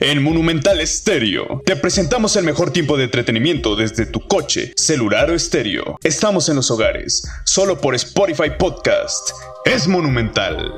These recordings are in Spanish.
En Monumental Estéreo te presentamos el mejor tiempo de entretenimiento desde tu coche, celular o estéreo. Estamos en los hogares, solo por Spotify Podcast. Es Monumental.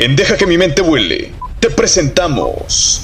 En Deja que mi mente vuele, te presentamos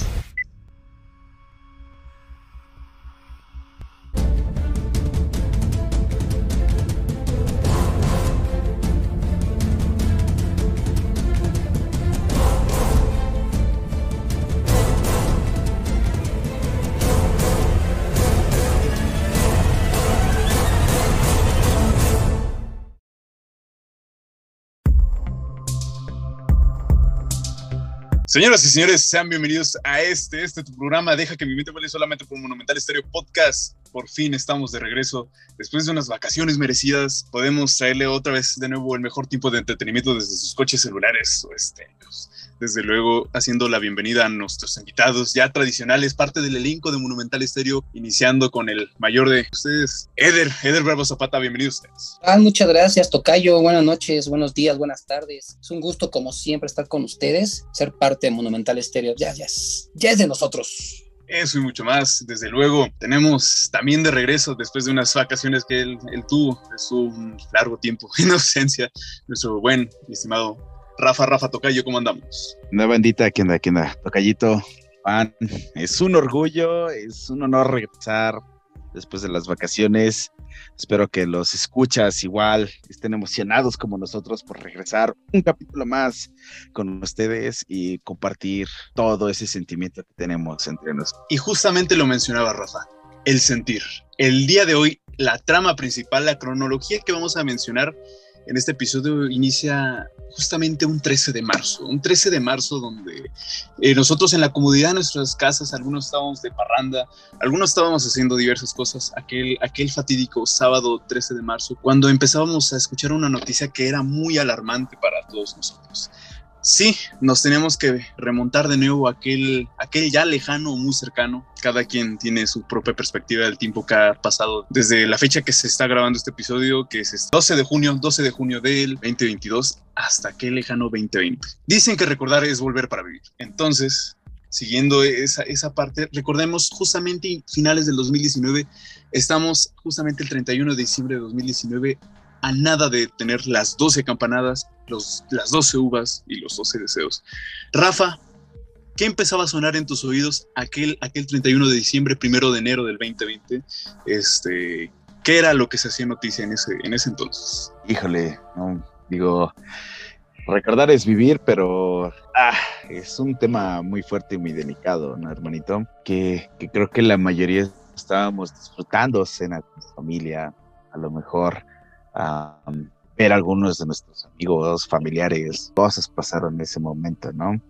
Señoras y señores, sean bienvenidos a este, este programa. Deja que mi mente vuele solamente por Monumental Estéreo Podcast. Por fin estamos de regreso. Después de unas vacaciones merecidas, podemos traerle otra vez de nuevo el mejor tipo de entretenimiento desde sus coches celulares o estéreos desde luego haciendo la bienvenida a nuestros invitados ya tradicionales, parte del elenco de Monumental Estéreo, iniciando con el mayor de ustedes, Eder, Eder Bravo Zapata, bienvenidos ustedes. Ah, muchas gracias, Tocayo, buenas noches, buenos días, buenas tardes. Es un gusto como siempre estar con ustedes, ser parte de Monumental Estéreo, ya, ya, es, ya es de nosotros. Eso y mucho más. Desde luego, tenemos también de regreso, después de unas vacaciones que él, él tuvo, es un largo tiempo en ausencia, nuestro buen y estimado Rafa, Rafa Tocayo, ¿cómo andamos? Una bandita, ¿qué onda? ¿Qué onda? Tocayito, Juan, es un orgullo, es un honor regresar después de las vacaciones. Espero que los escuchas igual estén emocionados como nosotros por regresar un capítulo más con ustedes y compartir todo ese sentimiento que tenemos entre nosotros. Y justamente lo mencionaba Rafa, el sentir. El día de hoy, la trama principal, la cronología que vamos a mencionar en este episodio inicia justamente un 13 de marzo, un 13 de marzo donde eh, nosotros en la comodidad de nuestras casas, algunos estábamos de parranda, algunos estábamos haciendo diversas cosas, aquel, aquel fatídico sábado 13 de marzo, cuando empezábamos a escuchar una noticia que era muy alarmante para todos nosotros. Sí, nos tenemos que remontar de nuevo a aquel, aquel ya lejano o muy cercano. Cada quien tiene su propia perspectiva del tiempo que ha pasado desde la fecha que se está grabando este episodio, que es 12 de junio, 12 de junio del 2022, hasta aquel lejano 2020. Dicen que recordar es volver para vivir. Entonces, siguiendo esa, esa parte, recordemos justamente finales del 2019, estamos justamente el 31 de diciembre de 2019 a nada de tener las 12 campanadas, los, las 12 uvas y los 12 deseos. Rafa, ¿qué empezaba a sonar en tus oídos aquel, aquel 31 de diciembre, primero de enero del 2020? Este, ¿Qué era lo que se hacía noticia en ese, en ese entonces? Híjole, digo, recordar es vivir, pero ah, es un tema muy fuerte y muy delicado, ¿no, hermanito? Que, que creo que la mayoría estábamos disfrutando cena con familia, a lo mejor ver algunos de nuestros amigos, familiares, cosas pasaron en ese momento, ¿no?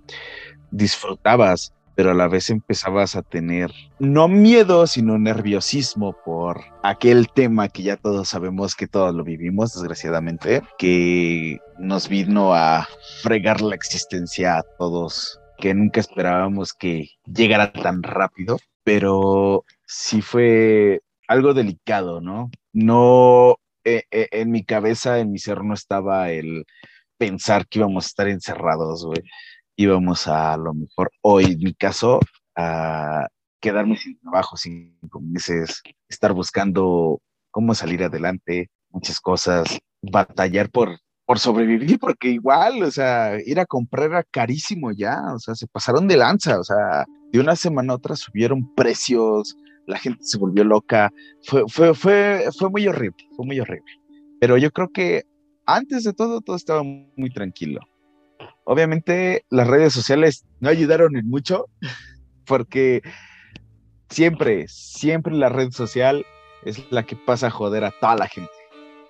Disfrutabas, pero a la vez empezabas a tener no miedo, sino nerviosismo por aquel tema que ya todos sabemos que todos lo vivimos, desgraciadamente, que nos vino a fregar la existencia a todos, que nunca esperábamos que llegara tan rápido, pero sí fue algo delicado, ¿no? No eh, eh, en mi cabeza, en mi ser, no estaba el pensar que íbamos a estar encerrados, güey. Íbamos a, lo mejor, hoy, en mi caso, a quedarme sin trabajo cinco meses, estar buscando cómo salir adelante, muchas cosas, batallar por, por sobrevivir, porque igual, o sea, ir a comprar era carísimo ya, o sea, se pasaron de lanza, o sea, de una semana a otra subieron precios, la gente se volvió loca, fue, fue, fue, fue muy horrible, fue muy horrible. Pero yo creo que antes de todo, todo estaba muy tranquilo. Obviamente las redes sociales no ayudaron en mucho, porque siempre, siempre la red social es la que pasa a joder a toda la gente.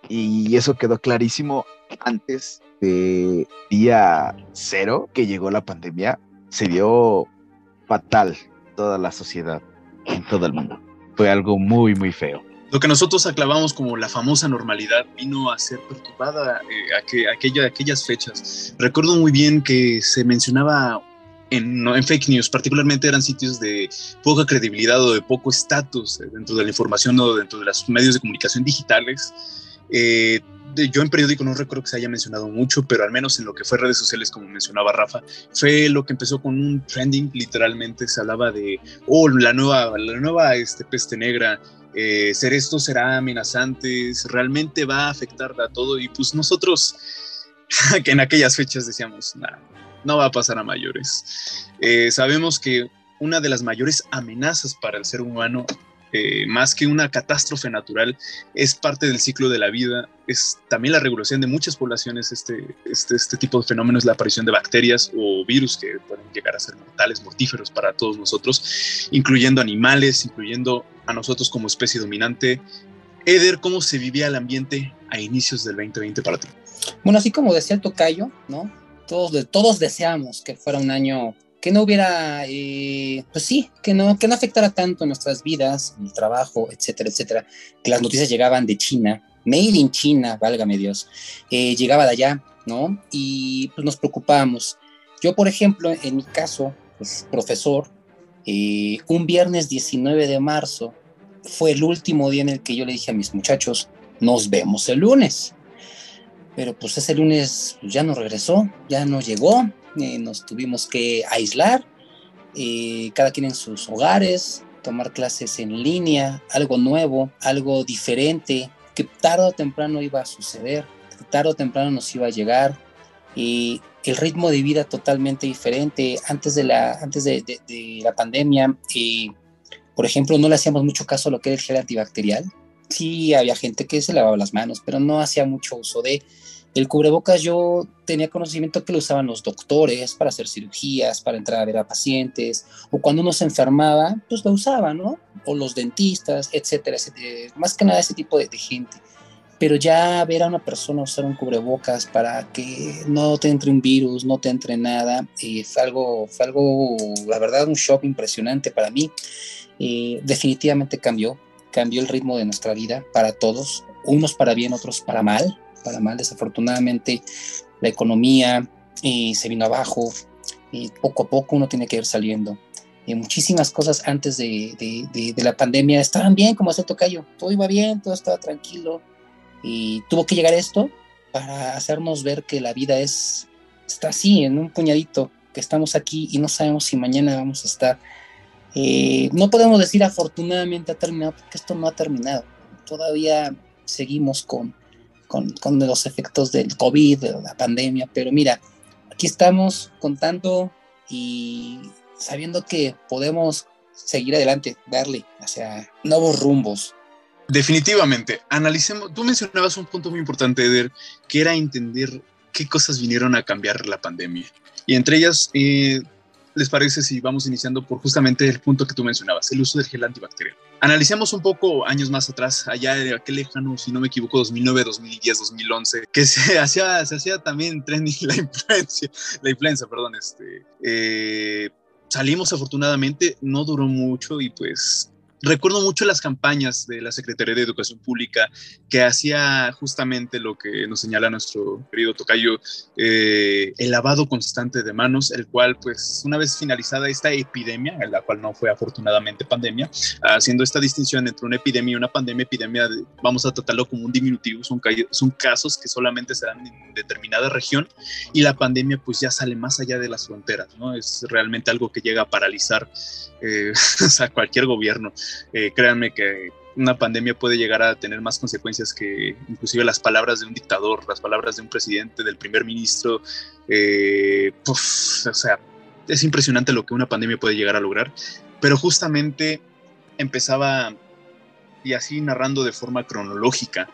Y eso quedó clarísimo antes de día cero que llegó la pandemia. Se dio fatal toda la sociedad en todo el mundo. Fue algo muy, muy feo. Lo que nosotros aclavamos como la famosa normalidad vino a ser perturbada eh, aquella, aquellas fechas. Recuerdo muy bien que se mencionaba en, en, fake news, particularmente eran sitios de poca credibilidad o de poco estatus dentro de la información o dentro de los medios de comunicación digitales. Eh, yo en periódico no recuerdo que se haya mencionado mucho, pero al menos en lo que fue redes sociales, como mencionaba Rafa, fue lo que empezó con un trending, literalmente se hablaba de, oh, la nueva, la nueva este, peste negra, eh, ser esto será amenazante, realmente va a afectar a todo, y pues nosotros, que en aquellas fechas decíamos, nada, no va a pasar a mayores. Eh, sabemos que una de las mayores amenazas para el ser humano eh, más que una catástrofe natural, es parte del ciclo de la vida, es también la regulación de muchas poblaciones, este, este, este tipo de fenómenos, la aparición de bacterias o virus que pueden llegar a ser mortales, mortíferos para todos nosotros, incluyendo animales, incluyendo a nosotros como especie dominante. Eder, ¿cómo se vivía el ambiente a inicios del 2020 para ti? Bueno, así como decía tocayo, ¿no? Todos, todos deseamos que fuera un año que no hubiera, eh, pues sí, que no, que no afectara tanto nuestras vidas, el trabajo, etcétera, etcétera, que las noticias llegaban de China, made in China, válgame Dios, eh, llegaba de allá, ¿no? Y pues nos preocupábamos. Yo, por ejemplo, en mi caso, pues profesor, eh, un viernes 19 de marzo fue el último día en el que yo le dije a mis muchachos, nos vemos el lunes. Pero pues ese lunes ya no regresó, ya no llegó, eh, nos tuvimos que aislar, eh, cada quien en sus hogares, tomar clases en línea, algo nuevo, algo diferente, que tarde o temprano iba a suceder, que tarde o temprano nos iba a llegar, y el ritmo de vida totalmente diferente. Antes de la, antes de, la pandemia, y por ejemplo, no le hacíamos mucho caso a lo que era el gel antibacterial. Sí, había gente que se lavaba las manos, pero no hacía mucho uso de el cubrebocas yo tenía conocimiento que lo usaban los doctores para hacer cirugías, para entrar a ver a pacientes, o cuando uno se enfermaba, pues lo usaban, ¿no? O los dentistas, etcétera, más que nada ese tipo de, gente. Pero ya ver a una persona usar un cubrebocas para que no te entre un virus, no te entre nada, eh, fue, algo, fue algo, la verdad, un shock impresionante para mí. Eh, definitivamente cambió, cambió el ritmo de nuestra vida para todos, unos para bien, otros para mal para mal. Desafortunadamente, la economía eh, se vino abajo y poco a poco uno tiene que ir saliendo. Y muchísimas cosas antes de, de, la pandemia estaban bien, como hace Tocayo. Todo iba bien, todo estaba tranquilo. Y tuvo que llegar esto para hacernos ver que la vida es, está así, en un puñadito, que estamos aquí y no sabemos si mañana vamos a estar. Eh, no podemos decir afortunadamente ha terminado, porque esto no ha terminado. Todavía seguimos con, con, con los efectos del COVID, de la pandemia, pero mira, aquí estamos contando y sabiendo que podemos seguir adelante, darle hacia nuevos rumbos. Definitivamente, analicemos, tú mencionabas un punto muy importante, Eder, que era entender qué cosas vinieron a cambiar la pandemia. Y entre ellas, eh, ¿les parece si vamos iniciando por justamente el punto que tú mencionabas, el uso del gel antibacterial? Analicemos un poco años más atrás, allá de aquel lejano, si no me equivoco, 2009, 2010, 2011, que se hacía, se hacía también trending la influencia, la influenza, perdón, este, eh, salimos afortunadamente, no duró mucho y pues recuerdo mucho las campañas de la Secretaría de Educación Pública que hacía justamente lo que nos señala nuestro querido Tocayo, eh, el lavado constante de manos, el cual pues una vez finalizada esta epidemia, en la cual no fue afortunadamente pandemia, haciendo esta distinción entre una epidemia y una pandemia, epidemia vamos a tratarlo como un diminutivo, son, son casos que solamente se dan en determinada región y la pandemia pues ya sale más allá de las fronteras, ¿no? Es realmente algo que llega a paralizar eh, a cualquier gobierno. Eh, créanme que una pandemia puede llegar a tener más consecuencias que inclusive las palabras de un dictador, las palabras de un presidente, del primer ministro. Eh, o sea, es impresionante lo que una pandemia puede llegar a lograr, pero justamente empezaba, y así narrando de forma cronológica,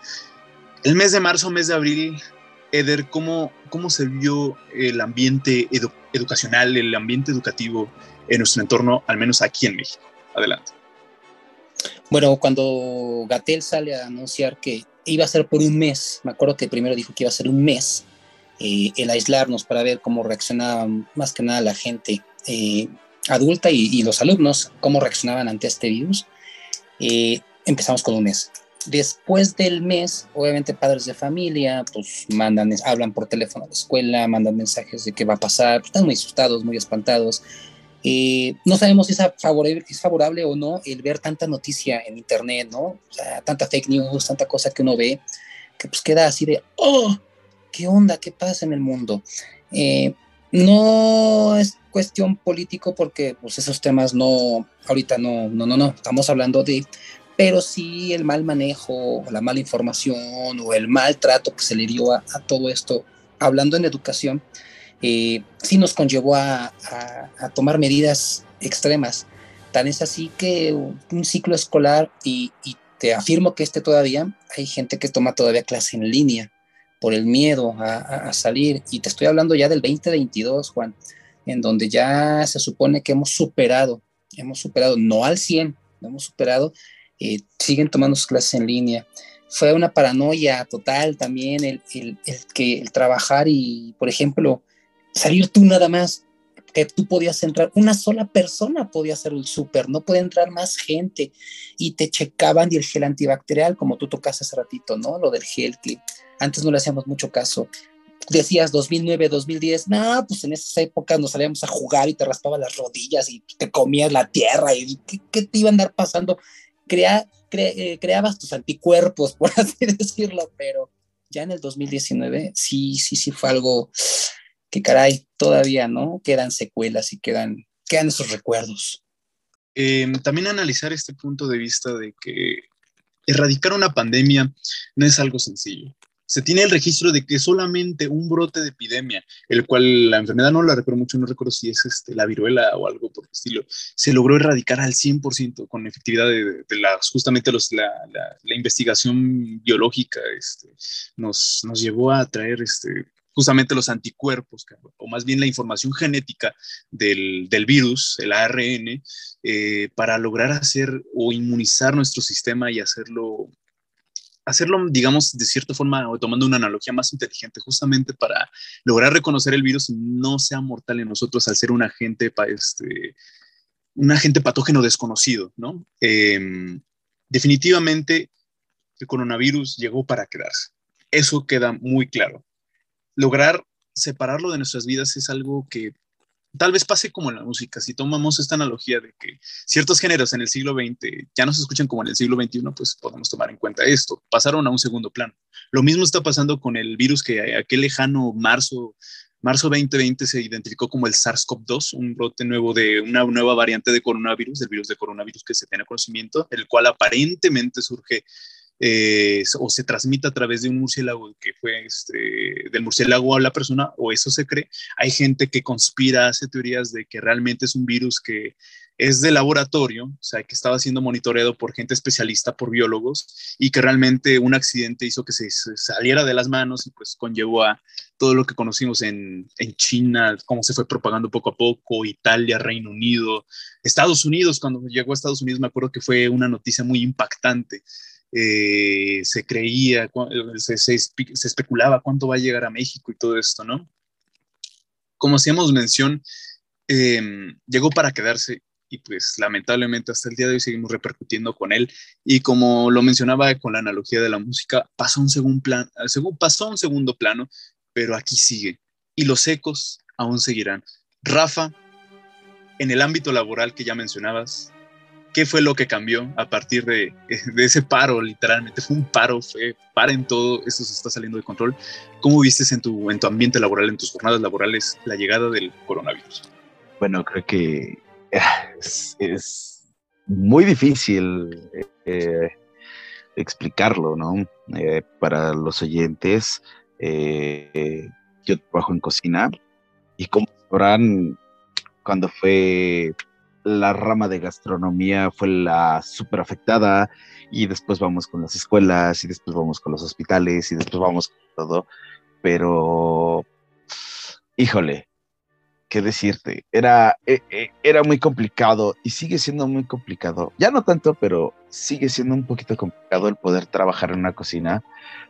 el mes de marzo, mes de abril, Eder, ¿cómo, cómo se vio el ambiente educacional, el ambiente educativo en nuestro entorno, al menos aquí en México? Adelante. Bueno, cuando Gatel sale a anunciar que iba a ser por un mes, me acuerdo que primero dijo que iba a ser un mes, eh, el aislarnos para ver cómo reaccionaba más que nada la gente eh, adulta y, los alumnos, cómo reaccionaban ante este virus, eh, empezamos con un mes. Después del mes, obviamente padres de familia, pues mandan, hablan por teléfono a la escuela, mandan mensajes de qué va a pasar, pues, están muy asustados, muy espantados. Eh, no sabemos si es favorable, es favorable o no el ver tanta noticia en internet, ¿no? O sea, tanta fake news, tanta cosa que uno ve, que pues queda así de, oh, ¿qué onda? ¿Qué pasa en el mundo? Eh, no es cuestión político porque pues esos temas no, ahorita no, no, no, no, estamos hablando de, pero sí el mal manejo, la mala información o el maltrato que se le dio a, todo esto, hablando en educación, eh, sí nos conllevó a, tomar medidas extremas. Tan es así que un ciclo escolar, y, y te afirmo que este todavía, hay gente que toma todavía clase en línea por el miedo a, salir. Y te estoy hablando ya del 2022, Juan, en donde ya se supone que hemos superado, hemos superado, no al 100, hemos superado, eh, siguen tomando sus clases en línea. Fue una paranoia total también el, el, que el trabajar y, por ejemplo, salir tú nada más, que tú podías entrar, una sola persona podía hacer el súper, no podía entrar más gente y te checaban y el gel antibacterial, como tú tocaste hace ratito, ¿no? Lo del gel que antes no le hacíamos mucho caso. Decías 2009, 2010, no, pues en esas épocas nos salíamos a jugar y te raspaba las rodillas y te comías la tierra y ¿qué, te iba a andar pasando? Crea, eh, creabas tus anticuerpos, por así decirlo, pero ya en el 2019 sí, sí, sí fue algo que caray, todavía, ¿no? Quedan secuelas y quedan, quedan esos recuerdos. Em, también analizar este punto de vista de que erradicar una pandemia no es algo sencillo se tiene el registro de que solamente un brote de epidemia, el cual la enfermedad no la recuerdo mucho, no recuerdo si es este, la viruela o algo por el estilo, se logró erradicar al 100% con efectividad de, justamente los, la, investigación biológica este, nos, nos llevó a traer este, justamente los anticuerpos, o más bien la información genética del, virus, el ARN, eh, para lograr hacer o inmunizar nuestro sistema y hacerlo hacerlo, digamos, de cierta forma, o tomando una analogía más inteligente, justamente para lograr reconocer el virus y no sea mortal en nosotros al ser un agente, este, un agente patógeno desconocido, ¿no? Em, definitivamente el coronavirus llegó para quedarse. Eso queda muy claro. Lograr separarlo de nuestras vidas es algo que tal vez pase como en la música, si tomamos esta analogía de que ciertos géneros en el siglo XX ya no se escuchan como en el siglo XXI, pues podemos tomar en cuenta esto, pasaron a un segundo plano. Lo mismo está pasando con el virus que aquel lejano marzo, marzo 2020 se identificó como el SARS-CoV-2, un brote nuevo de una nueva variante de coronavirus, del virus de coronavirus que se tiene conocimiento, el cual aparentemente surge eh, o se transmite a través de un murciélago que fue este, del murciélago a la persona, o eso se cree. Hay gente que conspira, hace teorías de que realmente es un virus que es de laboratorio, o sea, que estaba siendo monitoreado por gente especialista, por biólogos, y que realmente un accidente hizo que se, saliera de las manos y pues conllevó a todo lo que conocimos en, en China, cómo se fue propagando poco a poco, Italia, Reino Unido, Estados Unidos, cuando llegó a Estados Unidos me acuerdo que fue una noticia muy impactante eh, se creía, se, especulaba cuánto va a llegar a México y todo esto, ¿no? Como hacíamos mención, em, llegó para quedarse y pues lamentablemente hasta el día de hoy seguimos repercutiendo con él y como lo mencionaba con la analogía de la música, pasó un segundo plano, pasó un segundo plano, pero aquí sigue y los ecos aún seguirán. Rafa, en el ámbito laboral que ya mencionabas, qué fue lo que cambió a partir de, ese paro, literalmente. Fue un paro, fue en todo, esto se está saliendo de control. ¿Cómo viste en tu, en tu ambiente laboral, en tus jornadas laborales, la llegada del coronavirus? Bueno, creo que es, muy difícil eh, explicarlo, ¿no? Eh, para los oyentes, eh, yo trabajo en cocina y como sabrán, cuando fue la rama de gastronomía fue la súper afectada y después vamos con las escuelas y después vamos con los hospitales y después vamos con todo. Pero, híjole, ¿qué decirte? Era, e, e, era muy complicado y sigue siendo muy complicado. Ya no tanto, pero sigue siendo un poquito complicado el poder trabajar en una cocina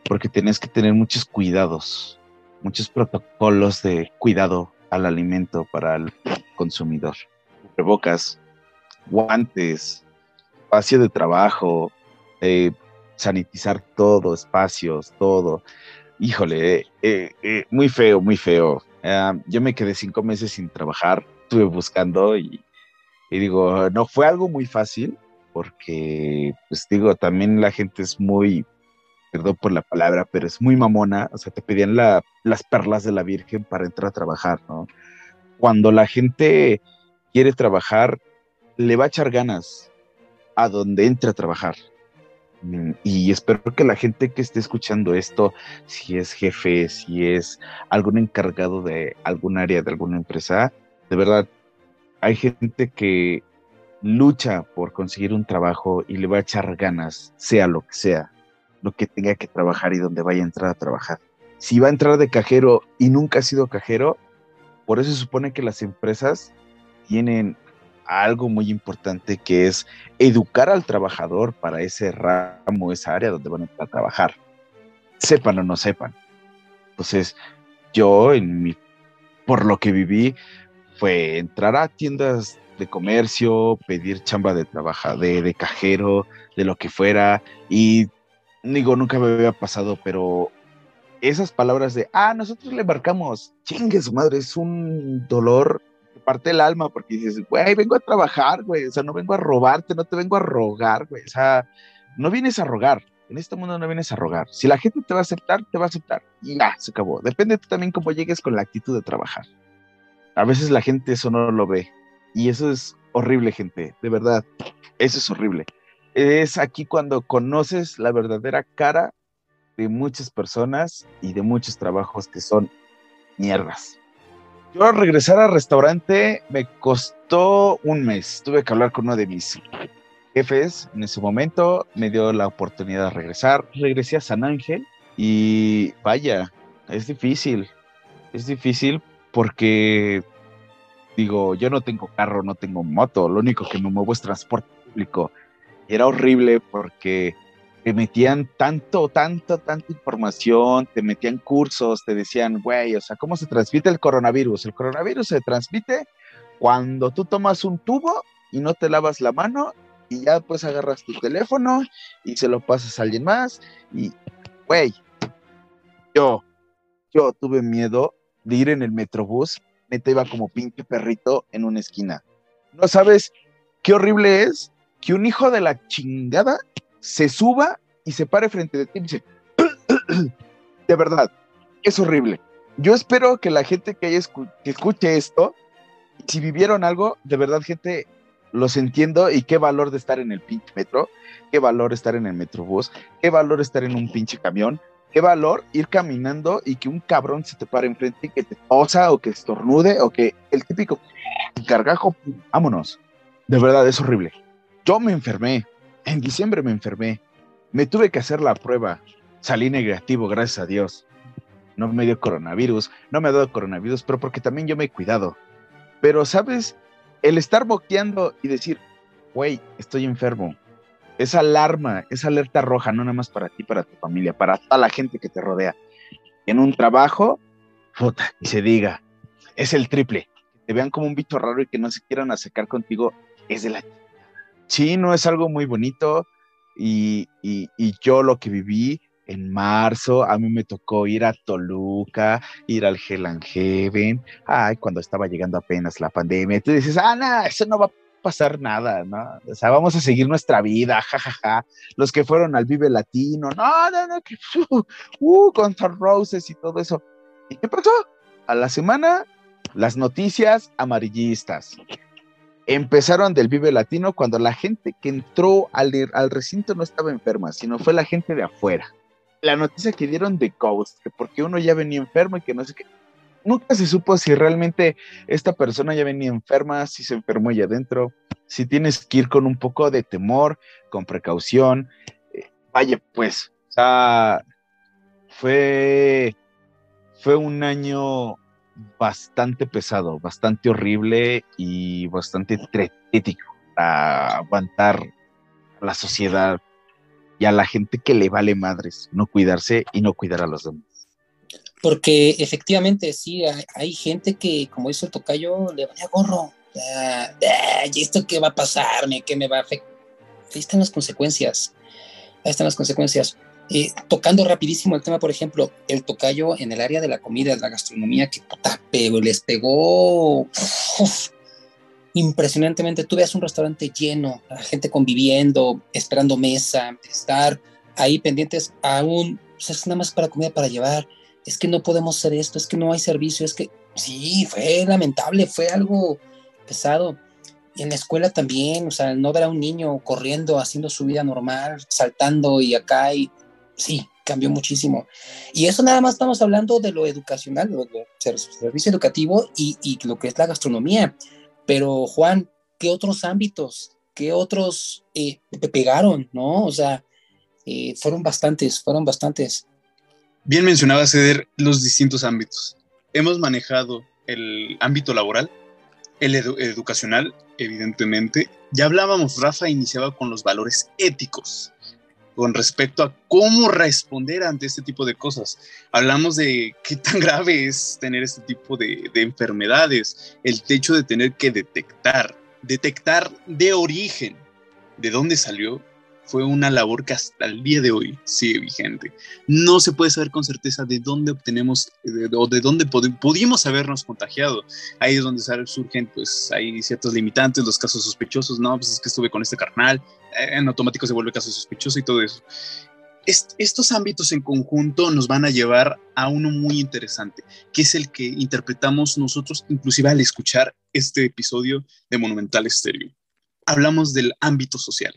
porque tienes que tener muchos cuidados, muchos protocolos de cuidado al alimento para el consumidor cubrebocas, guantes, espacio de trabajo, eh, sanitizar todo, espacios, todo. Híjole, eh, eh, muy feo, muy feo. Ah, yo me quedé cinco meses sin trabajar, estuve buscando y, y digo, no fue algo muy fácil porque, pues digo, también la gente es muy, perdón por la palabra, pero es muy mamona, o sea, te pedían las perlas de la Virgen para entrar a trabajar, ¿no? Cuando la gente quiere trabajar, le va a echar ganas a donde entre a trabajar. Mm, y espero que la gente que esté escuchando esto, si es jefe, si es algún encargado de algún área de alguna empresa, de verdad, hay gente que lucha por conseguir un trabajo y le va a echar ganas, sea lo que sea lo que tenga que trabajar y donde vaya a entrar a trabajar. Si va a entrar de cajero y nunca ha sido cajero, por eso supone que las empresas tienen algo muy importante que es educar al trabajador para ese ramo, esa área donde van a trabajar. Sepan o no sepan. Entonces, yo en mi, por lo que viví, fue entrar a tiendas de comercio, pedir chamba de trabajo, de, cajero, de lo que fuera, y digo, nunca me había pasado, pero esas palabras de, ah, nosotros le embarcamos, chingue su madre, es un dolor parte el alma, porque dices, güey, vengo a trabajar, güey, o sea, no vengo a robarte, no te vengo a rogar, güey, o sea, no vienes a rogar, en este mundo no vienes a rogar. Si la gente te va a aceptar, te va a aceptar. Y ya, se acabó. Depende también cómo llegues con la actitud de trabajar. A veces la gente eso no lo ve. Y eso es horrible, gente. De verdad. Eso es horrible es aquí cuando conoces la verdadera cara de muchas personas y de muchos trabajos que son mierdas. Yo regresar al restaurante me costó un mes. Tuve que hablar con uno de mis jefes en ese momento. Me dio la oportunidad de regresar. Regresé a San Ángel y vaya, es difícil. Es difícil porque, digo, yo no tengo carro, no tengo moto. Lo único que me muevo es transporte público era horrible porque te metían tanto, tanto, tanta información, te metían cursos, te decían, güey, o sea, ¿cómo se transmite el coronavirus? El coronavirus se transmite cuando tú tomas un tubo y no te lavas la mano y ya pues agarras tu teléfono y se lo pasas a alguien más y, güey, yo, yo tuve miedo de ir en el metrobús, neta iba como pinche perrito en una esquina. No sabes qué horrible es que un hijo de la chingada se suba y se pare frente de ti y dice, de verdad, es horrible. Yo espero que la gente que, haya que escuche esto, si vivieron algo, de verdad, gente, los entiendo y qué valor de estar en el pinche metro, qué valor estar en el metrobús, qué valor estar en un pinche camión, qué valor ir caminando y que un cabrón se te pare enfrente y que te tosa o que estornude o que el típico cargajo, vámonos. De verdad, es horrible. Yo me enfermé, en diciembre me enfermé, me tuve que hacer la prueba, salí negativo, gracias a Dios. No me dio coronavirus, no me ha dado coronavirus, pero porque también yo me he cuidado. Pero, ¿sabes? El estar boqueando y decir, güey, estoy enfermo, esa alarma, esa alerta roja, no nada más para ti, para tu familia, para toda la gente que te rodea. En un trabajo, puta, y se diga, es el triple. Te vean como un bicho raro y que no se quieran acercar contigo, es de la sí, no es algo muy bonito y, yo lo que viví en marzo, a mí me tocó ir a Toluca, ir al Hell and Heaven, ay, cuando estaba llegando apenas la pandemia, tú dices, ah, no, eso no va a pasar nada, ¿no? O sea, vamos a seguir nuestra vida, jajaja. Los que fueron al Vive Latino, no, no, no, que, uh, uh, con Roses y todo eso. ¿Y qué pasó? A la semana, las noticias amarillistas empezaron del Vive Latino cuando la gente que entró al, al recinto no estaba enferma, sino fue la gente de afuera. La noticia que dieron de Ghost, que porque uno ya venía enfermo y que no sé qué. Nunca se supo si realmente esta persona ya venía enferma, si se enfermó allá adentro, si tienes que ir con un poco de temor, con precaución. Eh, vaya, pues, o sea, fue, fue un año bastante pesado, bastante horrible y bastante tretético para aguantar a la sociedad y a la gente que le vale madres no cuidarse y no cuidar a los demás. Porque efectivamente, sí, hay, gente que, como dice el tocayo, le vaya gorro. ¿Y esto qué va a pasarme? ¿Qué me va a afectar? Ahí están las consecuencias. ahí están las consecuencias. Eh, tocando rapidísimo el tema, por ejemplo, el tocayo en el área de la comida, la gastronomía, que puta, pero les pegó impresionantemente. Tú ves un restaurante lleno, la gente conviviendo, esperando mesa, estar ahí pendientes aún, pues es nada más para comida para llevar, es que no podemos hacer esto, es que no hay servicio, es que sí, fue lamentable, fue algo pesado. Y en la escuela también, o sea, no ver a un niño corriendo, haciendo su vida normal, saltando y acá, y sí, cambió muchísimo. Y eso nada más estamos hablando de lo educacional, lo, servicio educativo y, y, lo que es la gastronomía. Pero Juan, ¿qué otros ámbitos, qué otros eh, pegaron, no? O sea, eh, fueron bastantes, fueron bastantes. Bien mencionaba Ceder los distintos ámbitos. Hemos manejado el ámbito laboral, el educacional, evidentemente. Ya hablábamos, Rafa iniciaba con los valores éticos con respecto a cómo responder ante este tipo de cosas. Hablamos de qué tan grave es tener este tipo de, de enfermedades, el hecho de tener que detectar, detectar de origen de dónde salió fue una labor que hasta el día de hoy sigue vigente. No se puede saber con certeza de dónde obtenemos o de dónde pudimos habernos contagiado. Ahí es donde surgen, pues, hay ciertos limitantes, los casos sospechosos, no, pues es que estuve con este carnal, eh, en automático se vuelve caso sospechoso y todo eso. estos ámbitos en conjunto nos van a llevar a uno muy interesante, que es el que interpretamos nosotros, inclusive al escuchar este episodio de Monumental Estéreo. Hablamos del ámbito social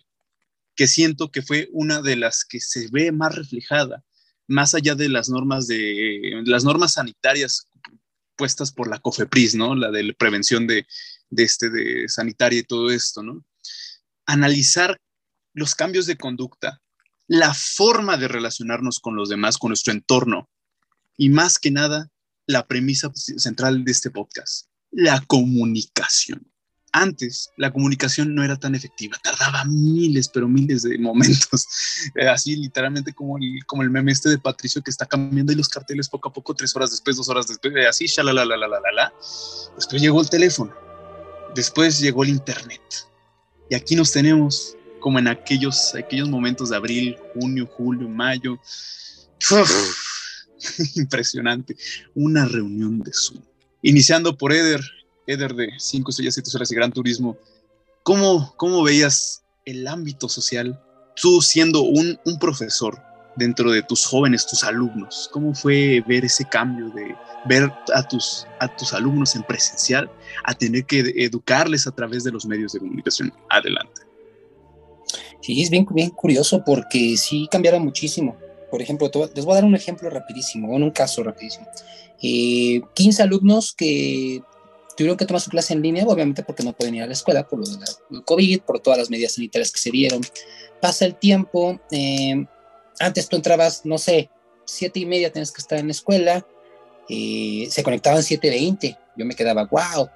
que siento que fue una de las que se ve más reflejada, más allá de las normas de las normas sanitarias puestas por la COFEPRIS, ¿no? La de prevención de, de este de sanitaria y todo esto, ¿no? Analizar los cambios de conducta, la forma de relacionarnos con los demás, con nuestro entorno y más que nada la premisa central de este podcast, la comunicación antes la comunicación no era tan efectiva, tardaba miles, pero miles de momentos, eh, así literalmente como el, como el meme este de Patricio que está cambiando y los carteles poco a poco, tres horas después, dos horas después, eh, así, la Después llegó el teléfono, después llegó el internet. Y aquí nos tenemos como en aquellos, aquellos momentos de abril, junio, julio, mayo. impresionante. Una reunión de Zoom. Iniciando por Eder, Eder de 5 estrellas, 7 horas y Gran Turismo, ¿cómo, cómo veías el ámbito social, tú siendo un, un profesor dentro de tus jóvenes, tus alumnos? ¿Cómo fue ver ese cambio de ver a tus, a tus alumnos en presencial a tener que educarles a través de los medios de comunicación? Adelante. Sí, es bien, bien curioso porque sí cambiaron muchísimo. Por ejemplo, les voy a dar un ejemplo rapidísimo, un caso rapidísimo. 15 eh, alumnos que tuvieron que tomar su clase en línea, obviamente porque no pueden ir a la escuela por lo del COVID, por todas las medidas sanitarias que se dieron. Pasa el tiempo, eh, antes tú entrabas, no sé, siete y media tienes que estar en la escuela, eh, se conectaban 7.20, yo me quedaba, wow.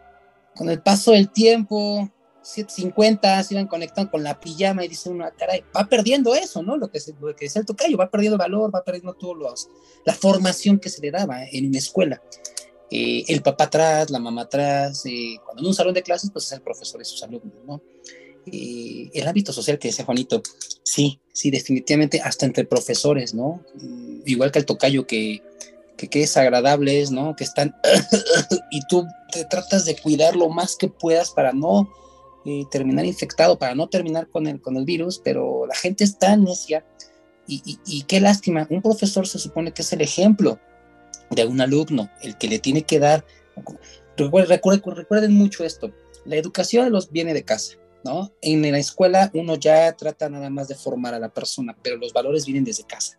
Con el paso del tiempo, 7.50 se iban conectando con la pijama y dice uno, ah, caray, va perdiendo eso, ¿no? Lo que, se, lo que dice el tocayo, va perdiendo valor, va perdiendo todo los, la formación que se le daba en una escuela. Eh, el papá atrás, la mamá atrás, eh, cuando en un salón de clases, pues es el profesor y sus alumnos, ¿no? Eh, el hábito social que decía Juanito, sí, sí, definitivamente, hasta entre profesores, ¿no? Mm, igual que el tocayo que, que, es agradable, ¿no? Que están, y tú te tratas de cuidar lo más que puedas para no terminar infectado, para no terminar con el, con el virus, pero la gente es tan necia, y, y, y qué lástima, un profesor se supone que es el ejemplo, de un alumno, el que le tiene que dar. Recuerden, mucho esto: la educación los viene de casa, ¿no? En la escuela uno ya trata nada más de formar a la persona, pero los valores vienen desde casa.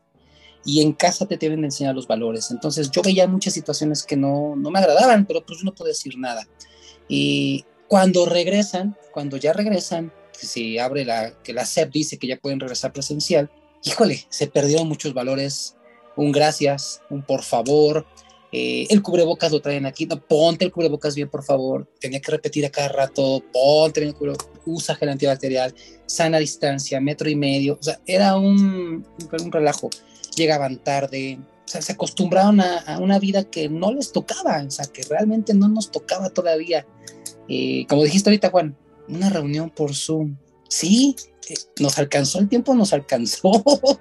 Y en casa te tienen que enseñar los valores. Entonces yo veía muchas situaciones que no, no me agradaban, pero pues no puedo decir nada. Y cuando regresan, cuando ya regresan, que se abre la, que la SEP dice que ya pueden regresar presencial, híjole, se perdieron muchos valores un gracias, un por favor. Eh, el cubrebocas lo traen aquí, no, ponte el cubrebocas bien, por favor. Tenía que repetir a cada rato, ponte el cubrebocas, usa gel antibacterial, sana distancia, metro y medio. O sea, era un, un relajo. Llegaban tarde, o sea, se acostumbraron a, una vida que no les tocaba, o sea, que realmente no nos tocaba todavía. Eh, como dijiste ahorita, Juan, una reunión por Zoom. Sí, eh, nos alcanzó el tiempo, nos alcanzó.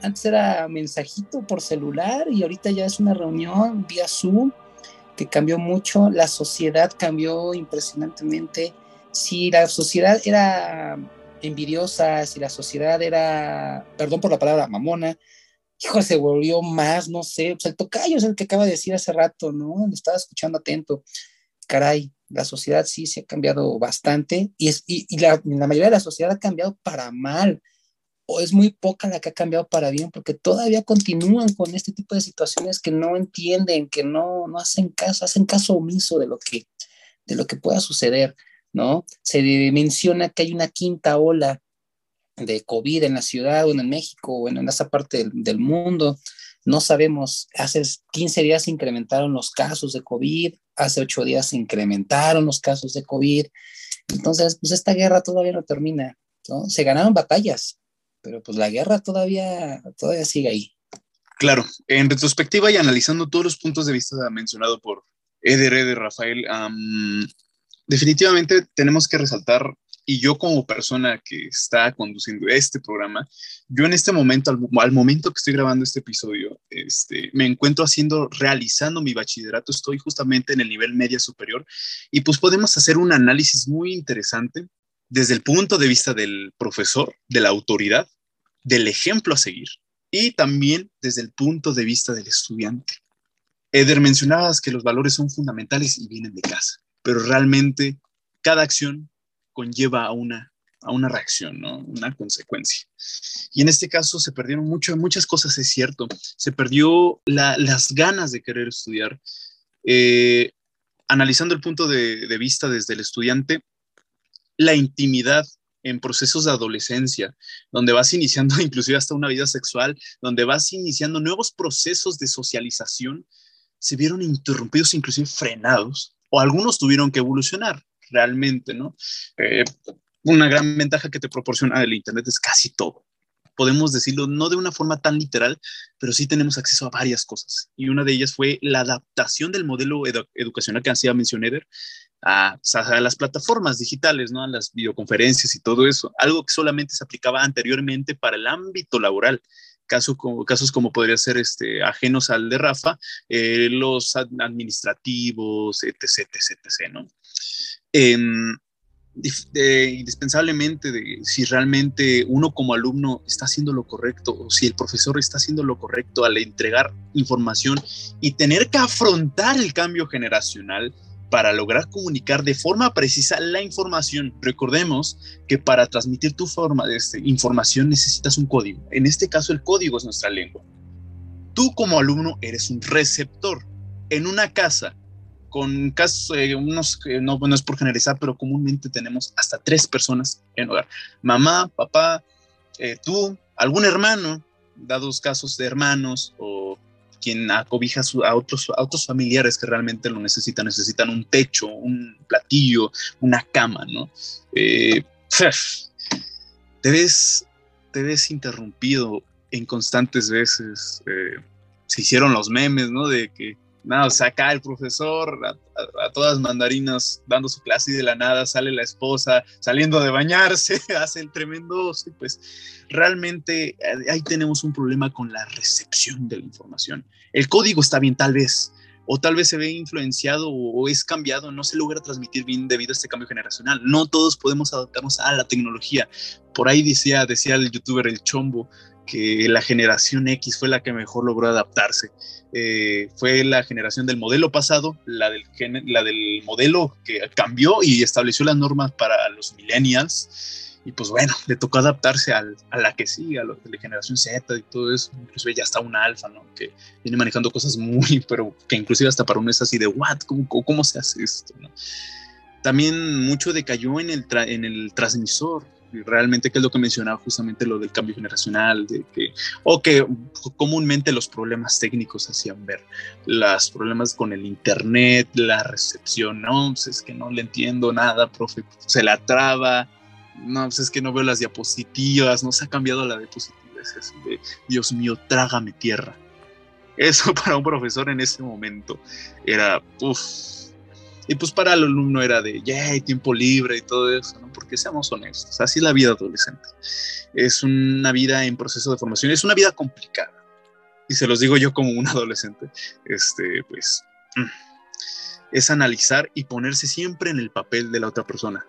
Antes era mensajito por celular y ahorita ya es una reunión vía Zoom que cambió mucho. La sociedad cambió impresionantemente. Si la sociedad era envidiosa, si la sociedad era, perdón por la palabra, mamona, hijo, se volvió más, no sé, pues el tocayo es el que acaba de decir hace rato, ¿no? Le estaba escuchando atento. Caray, la sociedad sí se ha cambiado bastante y, es, y, la, mayoría de la sociedad ha cambiado para mal o es muy poca la que ha cambiado para bien porque todavía continúan con este tipo de situaciones que no entienden, que no, no hacen caso, hacen caso omiso de lo que, de lo que pueda suceder, ¿no? Se menciona que hay una quinta ola de COVID en la ciudad o en México o en, esa parte del, del mundo. No sabemos, hace 15 días se incrementaron los casos de COVID, hace 8 días se incrementaron los casos de COVID. Entonces, pues esta guerra todavía no termina, ¿no? Se ganaron batallas, pero pues la guerra todavía, todavía sigue ahí. Claro, en retrospectiva y analizando todos los puntos de vista mencionado por Eder, Eder, Rafael, definitivamente tenemos que resaltar y yo como persona que está conduciendo este programa, yo en este momento, al, momento que estoy grabando este episodio, este, me encuentro haciendo, realizando mi bachillerato, estoy justamente en el nivel media superior y pues podemos hacer un análisis muy interesante desde el punto de vista del profesor, de la autoridad, del ejemplo a seguir y también desde el punto de vista del estudiante. Eder, mencionabas que los valores son fundamentales y vienen de casa, pero realmente cada acción conlleva a una, a una reacción, ¿no? Una consecuencia. Y en este caso se perdieron mucho, muchas cosas, es cierto. Se perdió las ganas de querer estudiar. Eh, analizando el punto de, de vista desde el estudiante, la intimidad en procesos de adolescencia, donde vas iniciando inclusive hasta una vida sexual, donde vas iniciando nuevos procesos de socialización, se vieron interrumpidos, inclusive frenados, o algunos tuvieron que evolucionar realmente, ¿no? Eh, una gran ventaja que te proporciona el Internet es casi todo. Podemos decirlo no de una forma tan literal, pero sí tenemos acceso a varias cosas. Y una de ellas fue la adaptación del modelo educacional que hacía mención Eder a, a, las plataformas digitales, ¿no? a las videoconferencias y todo eso. Algo que solamente se aplicaba anteriormente para el ámbito laboral. Caso, como, casos como podría ser este, ajenos al de Rafa, eh, los administrativos, etc., etc., etc., ¿no? Em, indispensablemente si realmente uno como alumno está haciendo lo correcto o si el profesor está haciendo lo correcto al entregar información y tener que afrontar el cambio generacional para lograr comunicar de forma precisa la información. Recordemos que para transmitir tu forma de este, información necesitas un código. En este caso el código es nuestra lengua. Tú como alumno eres un receptor. En una casa con casos, eh, unos, no, no es por generalizar, pero comúnmente tenemos hasta tres personas en hogar. Mamá, papá, eh, tú, algún hermano, dados casos de hermanos o quien acobija a, otros, a otros familiares que realmente lo necesitan, necesitan un techo, un platillo, una cama, ¿no? Eh, te, ves, te ves interrumpido en constantes veces. se hicieron los memes, ¿no? De que no, saca el profesor a, todas mandarinas dando su clase y de la nada sale la esposa saliendo de bañarse, hace el tremendo pues realmente eh, ahí tenemos un problema con la recepción de la información. El código está bien tal vez, o tal vez se ve influenciado o, es cambiado, no se logra transmitir bien debido a este cambio generacional. No todos podemos adaptarnos a la tecnología. Por ahí decía, decía el youtuber El Chombo que la generación X fue la que mejor logró adaptarse. Eh, fue la generación del modelo pasado, la del, la del modelo que cambió y estableció las normas para los millennials. Y pues bueno, le tocó adaptarse a la que sigue, a la, generación Z y todo eso. Inclusive ya está una alfa, ¿no? Que viene manejando cosas muy, pero que inclusive hasta para uno es así de, ¿what? ¿Cómo, cómo se hace esto? También mucho decayó en el, en el transmisor realmente qué es lo que mencionaba justamente lo del cambio generacional, de que, o que comúnmente los problemas técnicos hacían ver, los problemas con el internet, la recepción, no, pues es que no le entiendo nada, profe, se la traba, no, pues es que no veo las diapositivas, no se ha cambiado la diapositiva, es así de, Dios mío, trágame tierra. Eso para un profesor en ese momento era, uff, Y pues para el alumno era de, yay, tiempo libre y todo eso, ¿no? Porque seamos honestos, así es la vida adolescente. Es una vida en proceso de formación, es una vida complicada. Y se los digo yo como un adolescente, este, pues, mm, es analizar y ponerse siempre en el papel de la otra persona.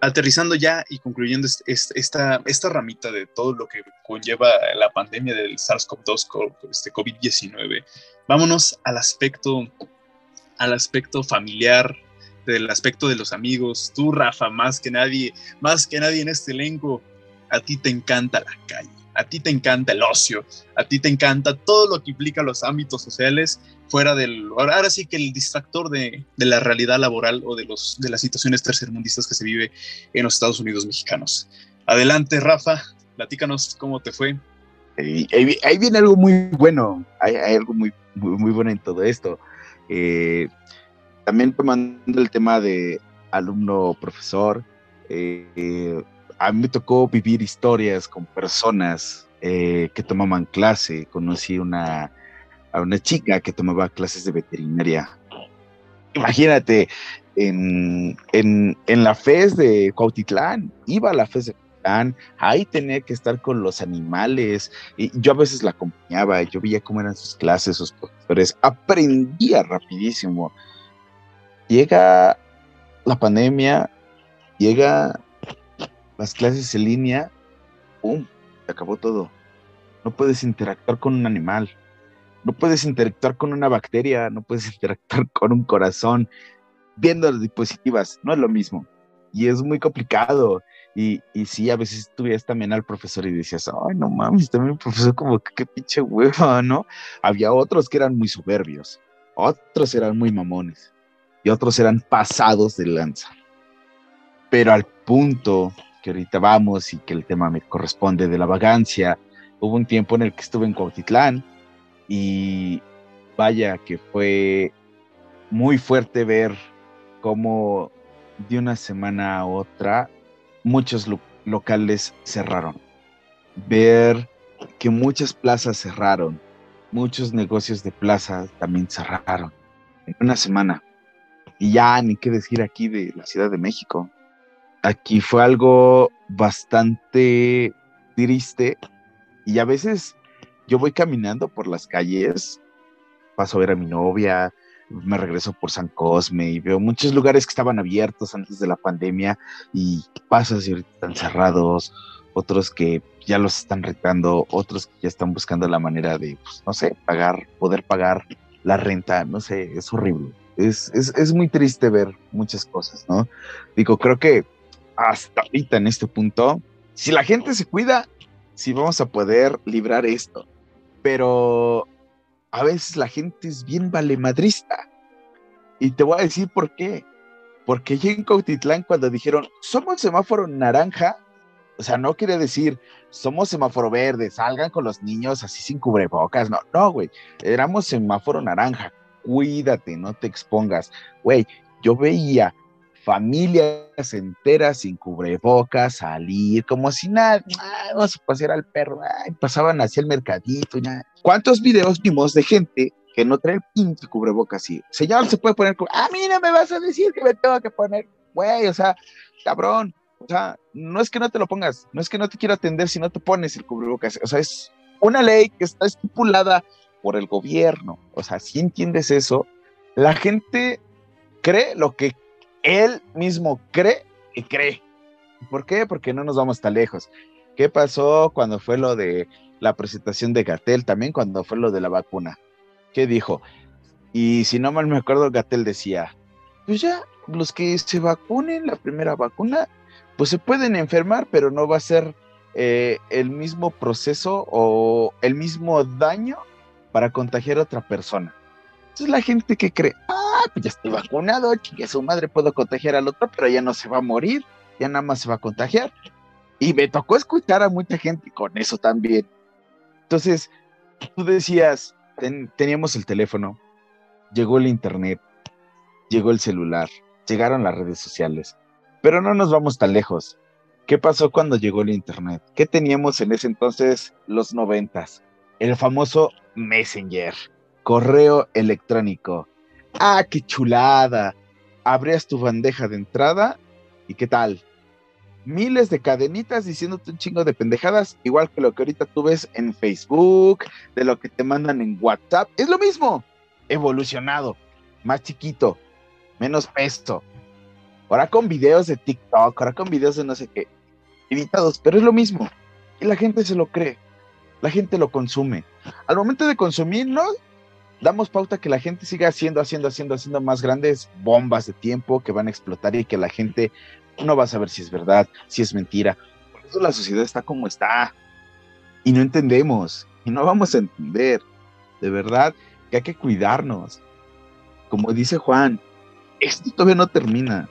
Aterrizando ya y concluyendo esta, esta ramita de todo lo que conlleva la pandemia del SARS-CoV-2, este COVID-19, vámonos al aspecto al aspecto familiar, del aspecto de los amigos. Tú, Rafa, más que nadie, más que nadie en este elenco, a ti te encanta la calle, a ti te encanta el ocio, a ti te encanta todo lo que implica los ámbitos sociales fuera del, ahora sí que el distractor de, la realidad laboral o de, los, de las situaciones tercermundistas que se vive en los Estados Unidos mexicanos. Adelante, Rafa, platícanos cómo te fue. Ahí, viene algo muy bueno, hay, algo muy, muy bueno en todo esto. Eh, también tomando el tema de alumno-profesor, eh, a mí me tocó vivir historias con personas eh, que tomaban clase. Conocí una, a una chica que tomaba clases de veterinaria. Imagínate, en, en, en la FES de Cuautitlán, iba a la FES de ahí tenía que estar con los animales, y yo a veces la acompañaba, yo veía cómo eran sus clases, sus profesores, aprendía rapidísimo. Llega la pandemia, llega las clases en línea, ¡pum! Se acabó todo. No puedes interactuar con un animal, no puedes interactuar con una bacteria, no puedes interactuar con un corazón. Viendo las dispositivas, no es lo mismo. Y es muy complicado. Y, sí, a veces tú también al profesor y decías, ay, no mames, también el profesor como que qué pinche hueva, ¿no? Había otros que eran muy soberbios, otros eran muy mamones y otros eran pasados de lanza. Pero al punto que ahorita vamos y que el tema me corresponde de la vagancia, hubo un tiempo en el que estuve en Cuautitlán y vaya que fue muy fuerte ver cómo de una semana a otra muchos locales cerraron. Ver que muchas plazas cerraron, muchos negocios de plaza también cerraron en una semana. Y ya ni qué decir aquí de la Ciudad de México. Aquí fue algo bastante triste y a veces yo voy caminando por las calles, paso a ver a mi novia, me regreso por San Cosme y veo muchos lugares que estaban abiertos antes de la pandemia y pasas y ahorita están cerrados, otros que ya los están retando, otros que ya están buscando la manera de, pues, no sé, pagar, poder pagar la renta, no sé, es horrible. Es, es, es muy triste ver muchas cosas, ¿no? Digo, creo que hasta ahorita en este punto, si la gente se cuida, sí vamos a poder librar esto. Pero a veces la gente es bien valemadrista. Y te voy a decir por qué. Porque allí en Cautitlán, cuando dijeron, somos semáforo naranja, o sea, no quiere decir, somos semáforo verde, salgan con los niños así sin cubrebocas. No, no, güey, éramos semáforo naranja. Cuídate, no te expongas. Güey, yo veía familias enteras sin cubrebocas, salir como si nada, vamos a pasear al perro, pasaban hacia el mercadito, ya. ¿Cuántos videos vimos de gente que no trae el pinche cubrebocas así? Señor, se puede poner, a mí no me vas a decir que me tengo que poner, güey, o sea, cabrón, o sea, no es que no te lo pongas, no es que no te quiera atender si no te pones el cubrebocas, o sea, es una ley que está estipulada por el gobierno, o sea, si entiendes eso, la gente cree lo que él mismo cree y cree. ¿Por qué? Porque no nos vamos tan lejos. ¿Qué pasó cuando fue lo de la presentación de Gatel? También cuando fue lo de la vacuna. ¿Qué dijo? Y si no mal me acuerdo, Gatel decía, pues ya, los que se vacunen la primera vacuna, pues se pueden enfermar, pero no va a ser eh, el mismo proceso o el mismo daño para contagiar a otra persona. Entonces la gente que cree, ah, pues ya estoy vacunado, chingue su madre, puedo contagiar al otro, pero ya no se va a morir, ya nada más se va a contagiar. Y me tocó escuchar a mucha gente con eso también. Entonces, tú decías, teníamos el teléfono, llegó el internet, llegó el celular, llegaron las redes sociales, pero no nos vamos tan lejos. ¿Qué pasó cuando llegó el internet? ¿Qué teníamos en ese entonces, los noventas? El famoso Messenger correo electrónico. Ah, qué chulada. abrías tu bandeja de entrada y qué tal. Miles de cadenitas diciéndote un chingo de pendejadas, igual que lo que ahorita tú ves en Facebook, de lo que te mandan en WhatsApp. Es lo mismo, evolucionado, más chiquito, menos peso. Ahora con videos de TikTok, ahora con videos de no sé qué, editados, pero es lo mismo. Y la gente se lo cree, la gente lo consume. Al momento de consumirlo, damos pauta que la gente siga haciendo, haciendo, haciendo, haciendo más grandes bombas de tiempo que van a explotar y que la gente no va a saber si es verdad, si es mentira. Por eso la sociedad está como está. Y no entendemos, y no vamos a entender. De verdad que hay que cuidarnos. Como dice Juan, esto todavía no termina.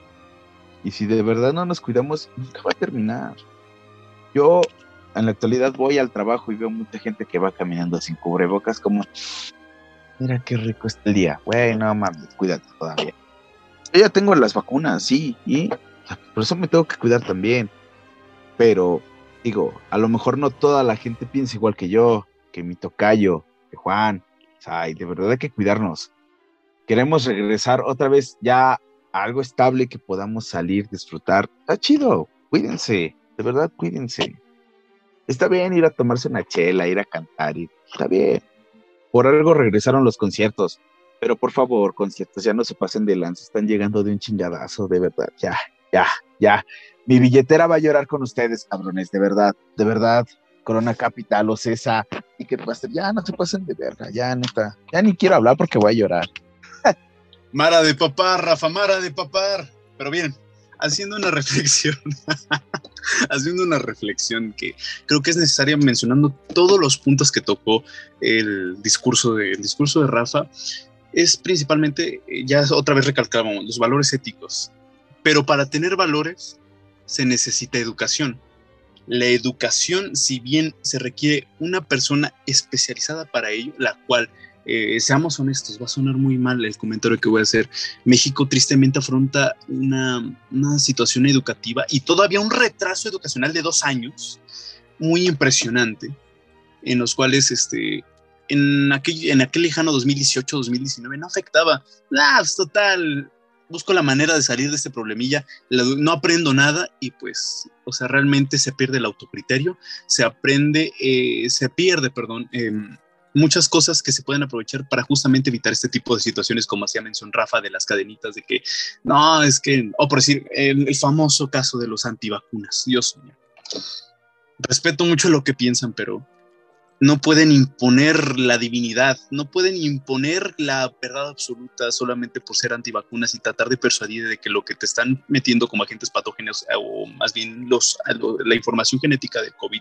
Y si de verdad no nos cuidamos, nunca va a terminar. Yo en la actualidad voy al trabajo y veo mucha gente que va caminando sin cubrebocas como, mira qué rico está el día. Güey, no mames, cuídate todavía. Yo ya tengo las vacunas, sí, y por eso me tengo que cuidar también. Pero, digo, a lo mejor no toda la gente piensa igual que yo, que mi tocayo, que Juan. O sea, de verdad hay que cuidarnos. Queremos regresar otra vez ya a algo estable que podamos salir, disfrutar. Está chido, cuídense, de verdad, cuídense. Está bien ir a tomarse una chela, ir a cantar, está bien. Por algo regresaron los conciertos, pero por favor, conciertos, ya no se pasen de lanza, están llegando de un chingadazo, de verdad, ya, ya, ya. Mi billetera va a llorar con ustedes, cabrones, de verdad, de verdad. Corona Capital o Cesa, y que pasen, ya no se pasen de verga, ya neta, ya ni quiero hablar porque voy a llorar. Mara de papar, Rafa, Mara de papar. Pero bien, haciendo una reflexión, haciendo una reflexión que creo que es necesaria mencionando todos los puntos que tocó el discurso de, el discurso de Rafa, es principalmente, eh, ya otra vez recalcábamos, los valores éticos. Pero para tener valores se necesita educación. La educación, si bien se requiere una persona especializada para ello, la cual eh, seamos honestos, va a sonar muy mal el comentario que voy a hacer. México tristemente afronta una, una situación educativa y todavía un retraso educacional de dos años muy impresionante, en los cuales este, en, aquel, en aquel lejano 2018-2019 no afectaba. Ah, pues, total, busco la manera de salir de este problemilla, no aprendo nada y pues, o sea, realmente se pierde el autocriterio, se aprende, eh, se pierde, perdón, eh, muchas cosas que se pueden aprovechar para justamente evitar este tipo de situaciones, como hacía mención Rafa, de las cadenitas, de que no, es que, o por decir, el, famoso caso de los antivacunas, Dios mío. Respeto mucho lo que piensan, pero no pueden imponer la divinidad, no pueden imponer la verdad absoluta solamente por ser antivacunas y tratar de persuadir de que lo que te están metiendo como agentes patógenos eh, o más bien los, la información genética del COVID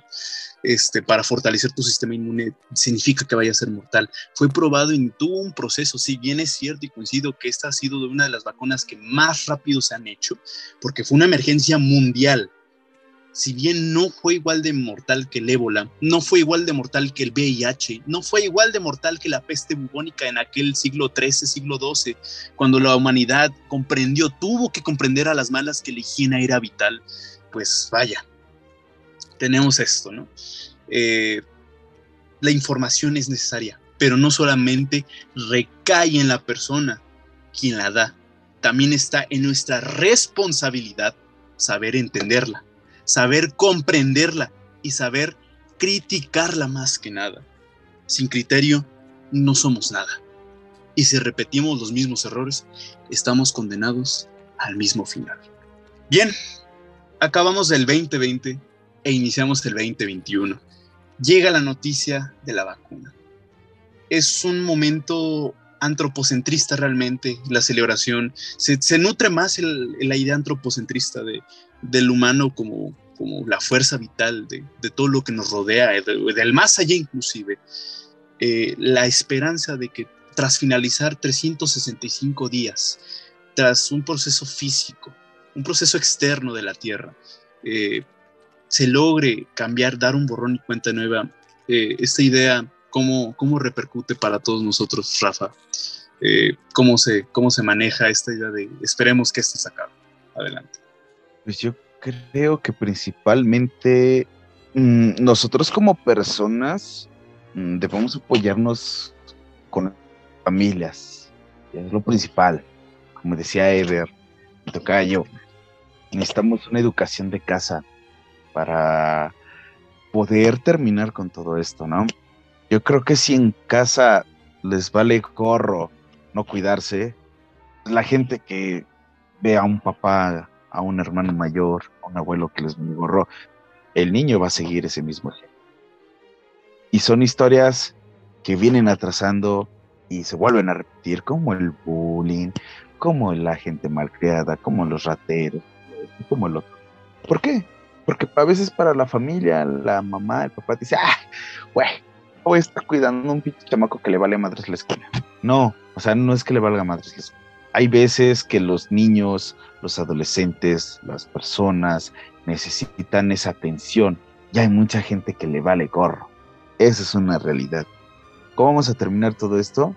este, para fortalecer tu sistema inmune significa que vaya a ser mortal. Fue probado en todo un proceso, si bien es cierto y coincido que esta ha sido una de las vacunas que más rápido se han hecho, porque fue una emergencia mundial si bien no fue igual de mortal que el ébola, no fue igual de mortal que el VIH, no fue igual de mortal que la peste bubónica en aquel siglo XIII, siglo XII, cuando la humanidad comprendió, tuvo que comprender a las malas que la higiene era vital, pues vaya, tenemos esto, ¿no? Eh, la información es necesaria, pero no solamente recae en la persona quien la da, también está en nuestra responsabilidad saber entenderla saber comprenderla y saber criticarla más que nada. Sin criterio no somos nada. Y si repetimos los mismos errores, estamos condenados al mismo final. Bien, acabamos el 2020 e iniciamos el 2021. Llega la noticia de la vacuna. Es un momento antropocentrista realmente, la celebración. Se, nutre más la idea antropocentrista de, del humano como, como la fuerza vital de, todo lo que nos rodea, del más allá inclusive, eh, la esperanza de que tras finalizar 365 días, tras un proceso físico, un proceso externo de la Tierra, eh, se logre cambiar, dar un borrón y cuenta nueva. Eh, esta idea, ¿cómo, ¿cómo repercute para todos nosotros, Rafa? ¿cómo, se, ¿Cómo se maneja esta idea de esperemos que esto se acabe? Adelante. Pues yo creo que principalmente mm, nosotros como personas mm, debemos apoyarnos con familias. Es lo principal. Como decía Eder, Tocayo, necesitamos una educación de casa para poder terminar con todo esto, ¿no? Yo creo que si en casa les vale gorro no cuidarse, la gente que ve a un papá, a un hermano mayor, a un abuelo que les gorro, el niño va a seguir ese mismo ejemplo. Y son historias que vienen atrasando y se vuelven a repetir, como el bullying, como la gente malcriada, como los rateros, como el otro. ¿Por qué? Porque a veces para la familia, la mamá, el papá dice, ah, güey, voy a estar cuidando a un pinche chamaco que le vale madres la escuela. No, o sea, no es que le valga madres la escuela. Hay veces que los niños, los adolescentes, las personas necesitan esa atención. Ya hay mucha gente que le vale gorro. Esa es una realidad. ¿Cómo vamos a terminar todo esto?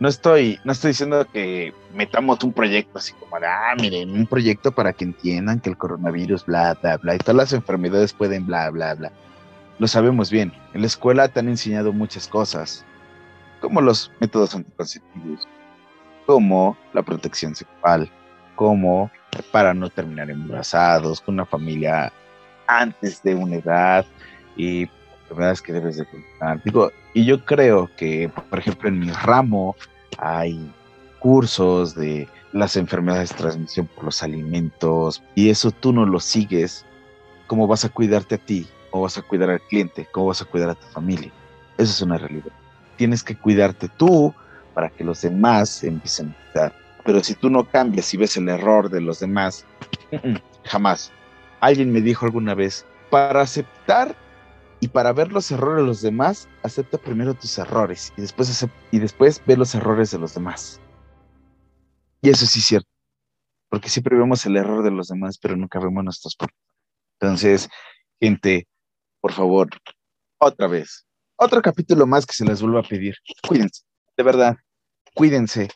No estoy, no estoy diciendo que metamos un proyecto así como, ah, miren, un proyecto para que entiendan que el coronavirus, bla, bla, bla, y todas las enfermedades pueden, bla, bla, bla. Lo sabemos bien. En la escuela te han enseñado muchas cosas, como los métodos anticonceptivos, como la protección sexual, como para no terminar embarazados, con una familia antes de una edad y enfermedades que debes de contar. Digo, y yo creo que, por ejemplo, en mi ramo hay cursos de las enfermedades de transmisión por los alimentos y eso tú no lo sigues, ¿cómo vas a cuidarte a ti? ¿Cómo vas a cuidar al cliente? ¿Cómo vas a cuidar a tu familia? Eso es una realidad. Tienes que cuidarte tú para que los demás empiecen a cuidar. Pero si tú no cambias y ves el error de los demás, jamás. Alguien me dijo alguna vez, para aceptar y para ver los errores de los demás, acepta primero tus errores y después, y después ve los errores de los demás. Y eso sí es cierto, porque siempre vemos el error de los demás, pero nunca vemos nuestros propios. Entonces, gente, por favor, otra vez, otro capítulo más que se les vuelva a pedir. Cuídense, de verdad, cuídense,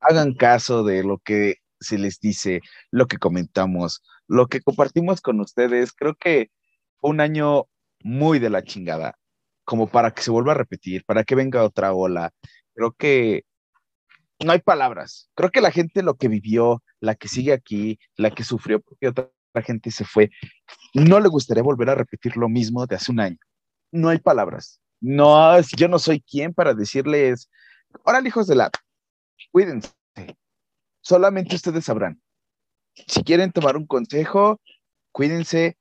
hagan caso de lo que se les dice, lo que comentamos, lo que compartimos con ustedes. Creo que fue un año muy de la chingada, como para que se vuelva a repetir, para que venga otra ola. Creo que no hay palabras. Creo que la gente lo que vivió, la que sigue aquí, la que sufrió porque otra gente se fue, no le gustaría volver a repetir lo mismo de hace un año. No hay palabras. No, yo no soy quien para decirles, órale hijos de la, cuídense. Solamente ustedes sabrán. Si quieren tomar un consejo, cuídense,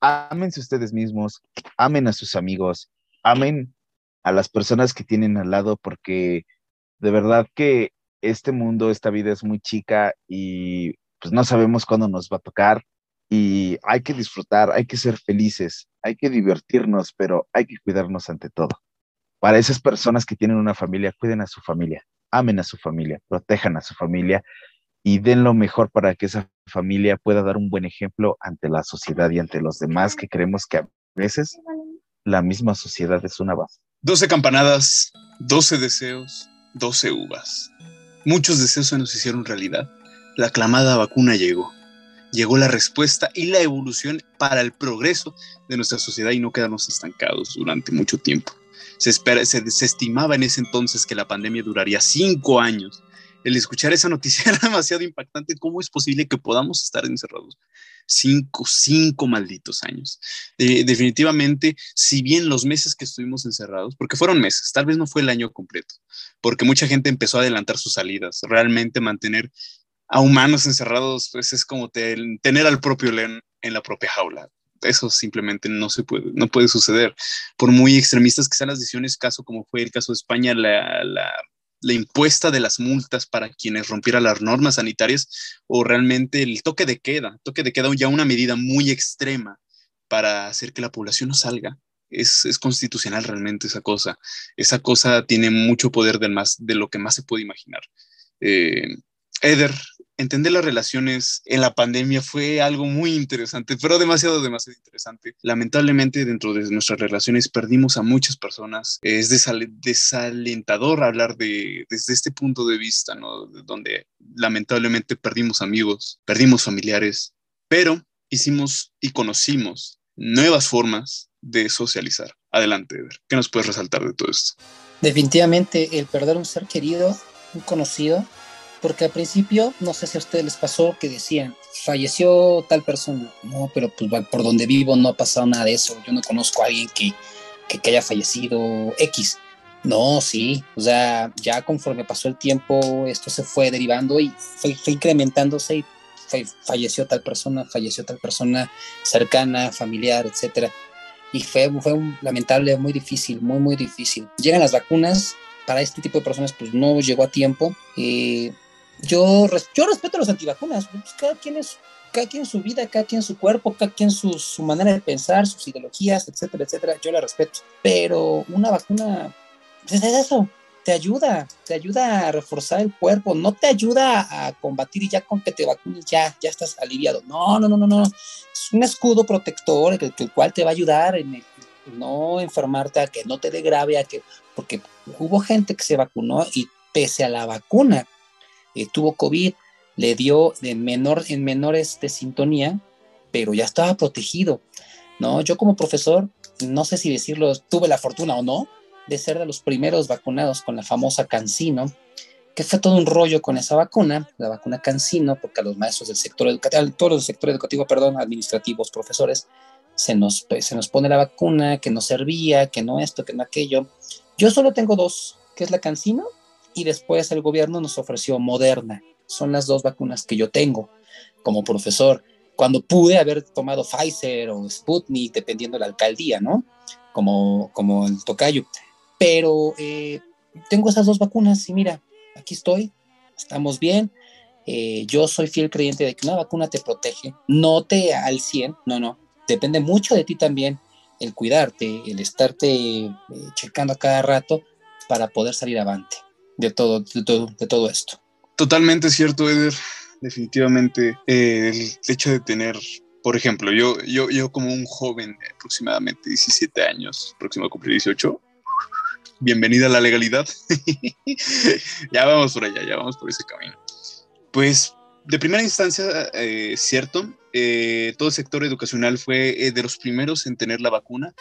ámense ustedes mismos, amen a sus amigos, amen a las personas que tienen al lado, porque de verdad que este mundo, esta vida es muy chica y pues no sabemos cuándo nos va a tocar y hay que disfrutar, hay que ser felices, hay que divertirnos, pero hay que cuidarnos ante todo. Para esas personas que tienen una familia, cuiden a su familia, amen a su familia, protejan a su familia y den lo mejor para que esa familia pueda dar un buen ejemplo ante la sociedad y ante los demás que creemos que a veces la misma sociedad es una base. 12 campanadas, 12 deseos, 12 uvas. Muchos deseos se nos hicieron realidad. La aclamada vacuna llegó. Llegó la respuesta y la evolución para el progreso de nuestra sociedad y no quedarnos estancados durante mucho tiempo. Se, espera, estimaba en ese entonces que la pandemia duraría cinco años el escuchar esa noticia era demasiado impactante. ¿Cómo es posible que podamos estar encerrados cinco, cinco malditos años? definitivamente, si bien los meses que estuvimos encerrados, porque fueron meses, tal vez no fue el año completo, porque mucha gente empezó a adelantar sus salidas. Realmente mantener a humanos encerrados pues es como tener al propio león en la propia jaula eso simplemente no se puede, no puede suceder. Por muy extremistas que sean las decisiones, caso como fue el caso de España, la, la impuesta de las multas para quienes rompieran las normas sanitarias o realmente el toque de queda, toque de queda ya una medida muy extrema para hacer que la población no salga. Es, es constitucional realmente esa cosa. Esa cosa tiene mucho poder de, más, de lo que más se puede imaginar. Eh, Eder, entender las relaciones en la pandemia fue algo muy interesante, pero demasiado, demasiado interesante. Lamentablemente, dentro de nuestras relaciones perdimos a muchas personas. Es desalentador hablar de, desde este punto de vista, ¿no? Donde lamentablemente perdimos amigos, perdimos familiares, pero hicimos y conocimos nuevas formas de socializar. Adelante, Eder. ¿Qué nos puedes resaltar de todo esto? Definitivamente, el perder un ser querido, un conocido, porque al principio, no sé si a ustedes les pasó, que decían, falleció tal persona. No, pero pues por donde vivo no ha pasado nada de eso. Yo no conozco a alguien que, que, haya fallecido X. No, sí, o sea, ya conforme pasó el tiempo, esto se fue derivando y fue, incrementándose y falleció tal persona, falleció tal persona cercana, familiar, etcétera. Y fue, fue un, lamentable, muy difícil, muy, muy difícil. Llegan las vacunas, para este tipo de personas pues no llegó a tiempo. Eh, yo, yo respeto a los antivacunas, pues, cada quien es cada quien su vida, cada quien su cuerpo, cada quien su, su, manera de pensar, sus ideologías, etcétera, etcétera, yo la respeto. Pero una vacuna, pues es eso, te ayuda, te ayuda a reforzar el cuerpo, no te ayuda a combatir y ya con que te vacunes ya, ya estás aliviado. No, no, no, no, no. Es un escudo protector el, el cual te va a ayudar en no enfermarte, a que no te dé grave, a que, porque hubo gente que se vacunó y pese a la vacuna eh, tuvo COVID, le dio en, menor, en menores de sintonía, pero ya estaba protegido, ¿no? Yo como profesor, no sé si decirlo, tuve la fortuna o no, de ser de los primeros vacunados con la famosa Cancino, que fue todo un rollo con esa vacuna, la vacuna Cancino, porque a los maestros del sector educativo, todos los sector educativo, perdón, administrativos, profesores, se nos, se nos pone la vacuna, que no servía, que no esto, que no aquello. Yo solo tengo dos, que es la Cancino y después el gobierno nos ofreció Moderna. Son las dos vacunas que yo tengo como profesor. Cuando pude haber tomado Pfizer o Sputnik, dependiendo de la alcaldía, ¿no? Como, como el tocayo. Pero eh, tengo esas dos vacunas y mira, aquí estoy, estamos bien. Eh, yo soy fiel creyente de que una vacuna te protege, no te al 100, no, no, depende mucho de ti también el cuidarte, el estarte eh, checando a cada rato para poder salir avante de todo, de todo, de todo esto. Totalmente cierto, Eder. Definitivamente eh, el hecho de tener, por ejemplo, yo, yo, yo como un joven de aproximadamente 17 años, próximo a cumplir 18, bienvenida a la legalidad. ya vamos por allá, ya vamos por ese camino. Pues de primera instancia, eh, cierto, eh, todo el sector educacional fue eh, de los primeros en tener la vacuna.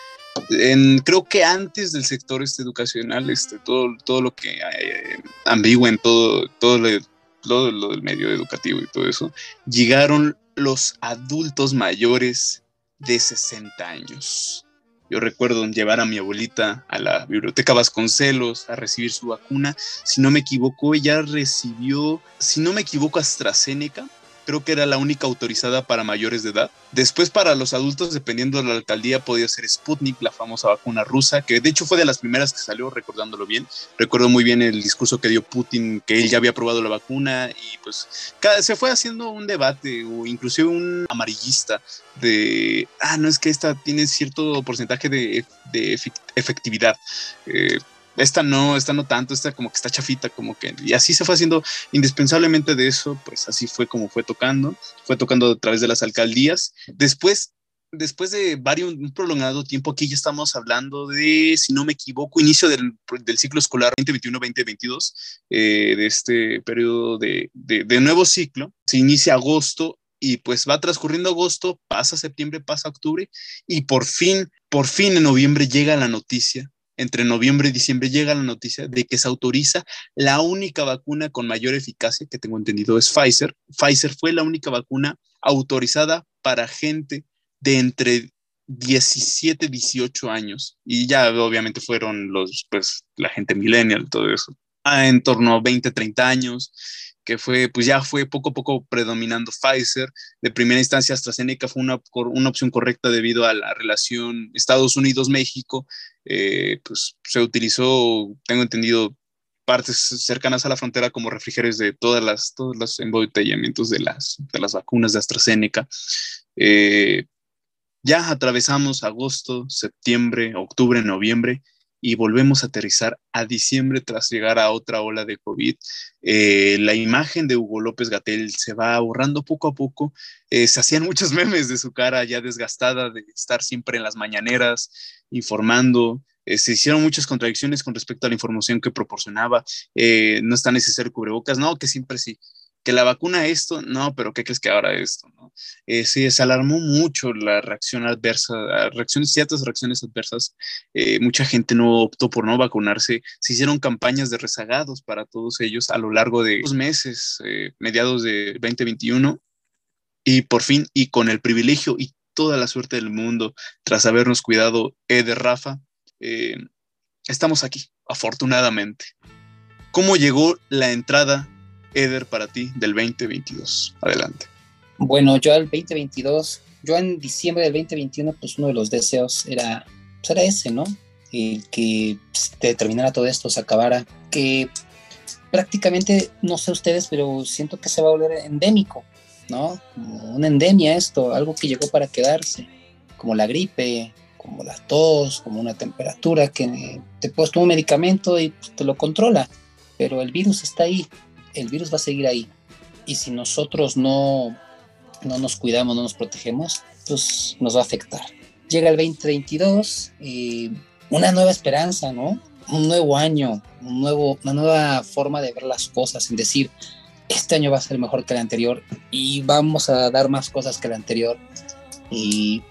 Creo que antes del sector este, educacional, este, todo, todo lo que eh, ambigua en todo, todo, todo lo del medio educativo y todo eso, llegaron los adultos mayores de 60 años. Yo recuerdo llevar a mi abuelita a la biblioteca Vasconcelos a recibir su vacuna. Si no me equivoco, ella recibió, si no me equivoco, AstraZeneca creo que era la única autorizada para mayores de edad. Después para los adultos, dependiendo de la alcaldía, podía ser Sputnik, la famosa vacuna rusa, que de hecho fue de las primeras que salió, recordándolo bien. Recuerdo muy bien el discurso que dio Putin, que él ya había probado la vacuna y pues cada, se fue haciendo un debate o inclusive un amarillista de, ah, no es que esta tiene cierto porcentaje de, efectividad. Eh, esta no, esta no tanto, esta como que está chafita, como que, y así se fue haciendo indispensablemente de eso, pues así fue como fue tocando, fue tocando a través de las alcaldías. Después, después de varios, un prolongado tiempo, aquí ya estamos hablando de, si no me equivoco, inicio del, del ciclo escolar 2021-2022, eh, de este periodo de, de, de nuevo ciclo, se inicia agosto y pues va transcurriendo agosto, pasa septiembre, pasa octubre y por fin, por fin en noviembre llega la noticia entre noviembre y diciembre llega la noticia de que se autoriza la única vacuna con mayor eficacia, que tengo entendido es Pfizer. Pfizer fue la única vacuna autorizada para gente de entre 17, 18 años. Y ya obviamente fueron los, pues, la gente millennial, todo eso. A en torno a 20, 30 años que fue, pues ya fue poco a poco predominando Pfizer. De primera instancia, AstraZeneca fue una, una opción correcta debido a la relación Estados Unidos-México. Eh, pues se utilizó, tengo entendido, partes cercanas a la frontera como refrigerios de todas las, todos los embotellamientos de las, de las vacunas de AstraZeneca. Eh, ya atravesamos agosto, septiembre, octubre, noviembre y volvemos a aterrizar a diciembre tras llegar a otra ola de COVID. Eh, la imagen de Hugo López Gatel se va borrando poco a poco. Eh, se hacían muchos memes de su cara ya desgastada de estar siempre en las mañaneras informando. Eh, se hicieron muchas contradicciones con respecto a la información que proporcionaba. no está necesario cubrebocas, no, que siempre sí. Que la vacuna esto, no, pero ¿qué crees que ahora esto? ¿no? Eh, sí, se alarmó mucho la reacción adversa, reacciones, ciertas reacciones adversas. Eh, mucha gente no optó por no vacunarse. Se hicieron campañas de rezagados para todos ellos a lo largo de dos meses, eh, mediados de 2021. Y por fin, y con el privilegio y toda la suerte del mundo, tras habernos cuidado Eder Rafa, estamos aquí, afortunadamente. ¿Cómo llegó la entrada Eder, para ti del 2022? Adelante. Bueno, yo al 2022, yo en diciembre del 2021, pues uno de los deseos era, pues ese, ¿no? El que pues, terminara todo esto, se acabara, que prácticamente, no sé ustedes, pero siento que se va a volver endémico, ¿no? Una endemia esto, algo que llegó para quedarse, como la gripe, como la tos, como una temperatura que te puedes tomar un medicamento y pues, te lo controla, pero el virus está ahí, el virus va a seguir ahí. Y si nosotros no, no nos cuidamos, no nos protegemos, pues nos va a afectar. Llega el 2022 y una nueva esperanza, ¿no? Un nuevo año, un nuevo, una nueva forma de ver las cosas, en decir, este año va a ser mejor que el anterior y vamos a dar más cosas que el anterior. Y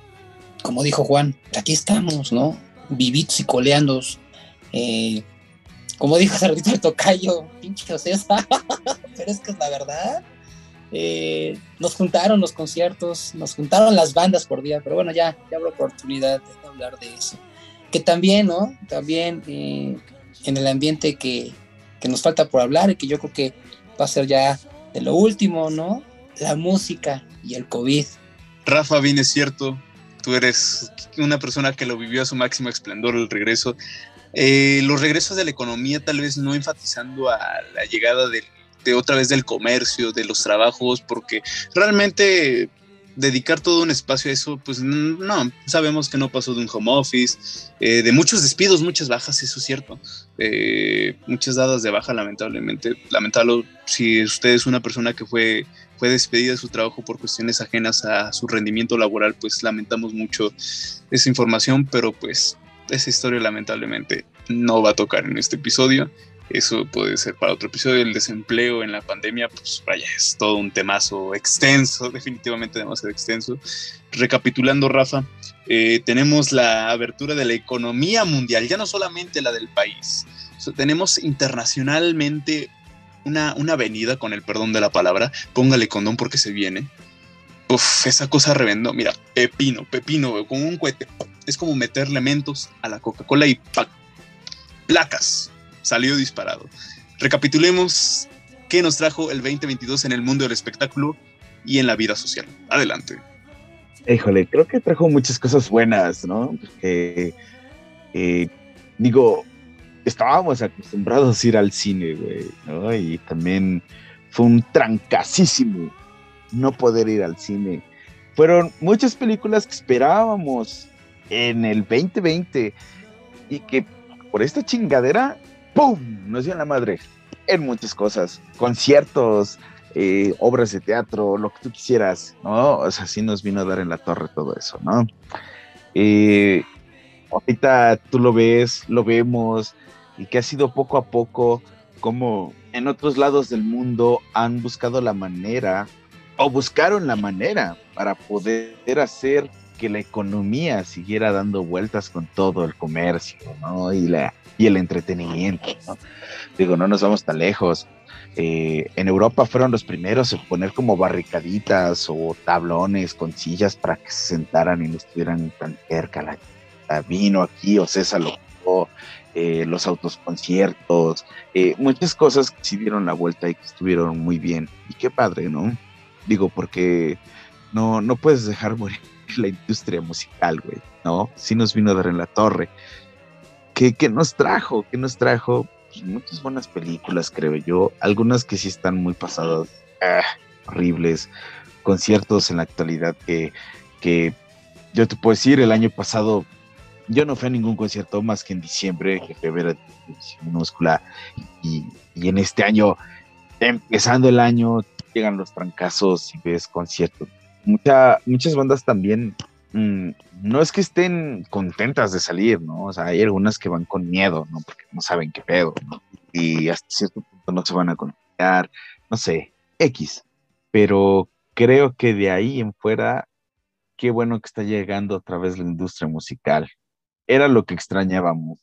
como dijo Juan, aquí estamos, ¿no? Vivitos y coleandos, eh, como dijo hace ratito el tocayo, pinche César, pero es que es la verdad. Eh, nos juntaron los conciertos, nos juntaron las bandas por día, pero bueno, ya, ya habrá oportunidad de hablar de eso. Que también, ¿no? También eh, en el ambiente que, que nos falta por hablar y que yo creo que va a ser ya de lo último, ¿no? La música y el COVID. Rafa, bien es cierto, tú eres una persona que lo vivió a su máximo esplendor el regreso eh, los regresos de la economía tal vez no enfatizando a la llegada de, otra vez del comercio, de los trabajos, porque realmente dedicar todo un espacio a eso, pues no, sabemos que no pasó de un home office, eh, de muchos despidos, muchas bajas, eso es cierto, eh, muchas dadas de baja lamentablemente, lamentable si usted es una persona que fue, fue despedida de su trabajo por cuestiones ajenas a su rendimiento laboral, pues lamentamos mucho esa información, pero pues esa historia lamentablemente no va a tocar en este episodio. Eso puede ser para otro episodio. El desempleo en la pandemia, pues vaya, es todo un temazo extenso, definitivamente demasiado extenso. Recapitulando, Rafa, eh, tenemos la abertura de la economía mundial, ya no solamente la del país. tenemos internacionalmente una, una avenida, con el perdón de la palabra, póngale condón porque se viene. Uf, esa cosa reventó. Mira, pepino, pepino, con un cohete es como meter elementos a la Coca-Cola y placas. Salió disparado. Recapitulemos qué nos trajo el 2022 en el mundo del espectáculo y en la vida social. Adelante. Híjole, creo que trajo muchas cosas buenas, ¿no? Porque, eh, digo, estábamos acostumbrados a ir al cine, güey, ¿no? Y también fue un trancasísimo no poder ir al cine. Fueron muchas películas que esperábamos en el 2020 y que por esta chingadera, ¡pum! Nos dio la madre en muchas cosas, conciertos, eh, obras de teatro, lo que tú quisieras, ¿no? O sea, sí nos vino a dar en la torre todo eso, ¿no? Eh, ahorita tú lo ves, lo vemos, y que ha sido poco a poco como en otros lados del mundo han buscado la manera o buscaron la manera para poder hacer que la economía siguiera dando vueltas con todo el comercio, ¿no? Y, la, y el entretenimiento, ¿no? Digo, no nos vamos tan lejos. Eh, en Europa fueron los primeros en poner como barricaditas o tablones con sillas para que se sentaran y no estuvieran tan cerca. La, vino aquí, o César lo eh, los autos conciertos, eh, muchas cosas que sí dieron la vuelta y que estuvieron muy bien. Y qué padre, ¿no? Digo, porque no, no puedes dejar morir la industria musical, güey, ¿no? Sí nos vino a dar en la torre. ¿Qué, nos trajo? ¿Qué nos trajo? Pues muchas buenas películas, creo yo. Algunas que sí están muy pasadas, ah, horribles. Conciertos en la actualidad que, que yo te puedo decir, el año pasado yo no fui a ningún concierto más que en diciembre, que fui minúscula. Y, y en este año, empezando el año, llegan los trancazos y ves conciertos muchas bandas también mm, no es que estén contentas de salir, ¿no? O sea, hay algunas que van con miedo, ¿no? Porque no saben qué pedo, ¿no? Y hasta cierto punto no se van a confiar, no sé. X, pero creo que de ahí en fuera, qué bueno que está llegando otra vez la industria musical. Era lo que extrañábamos.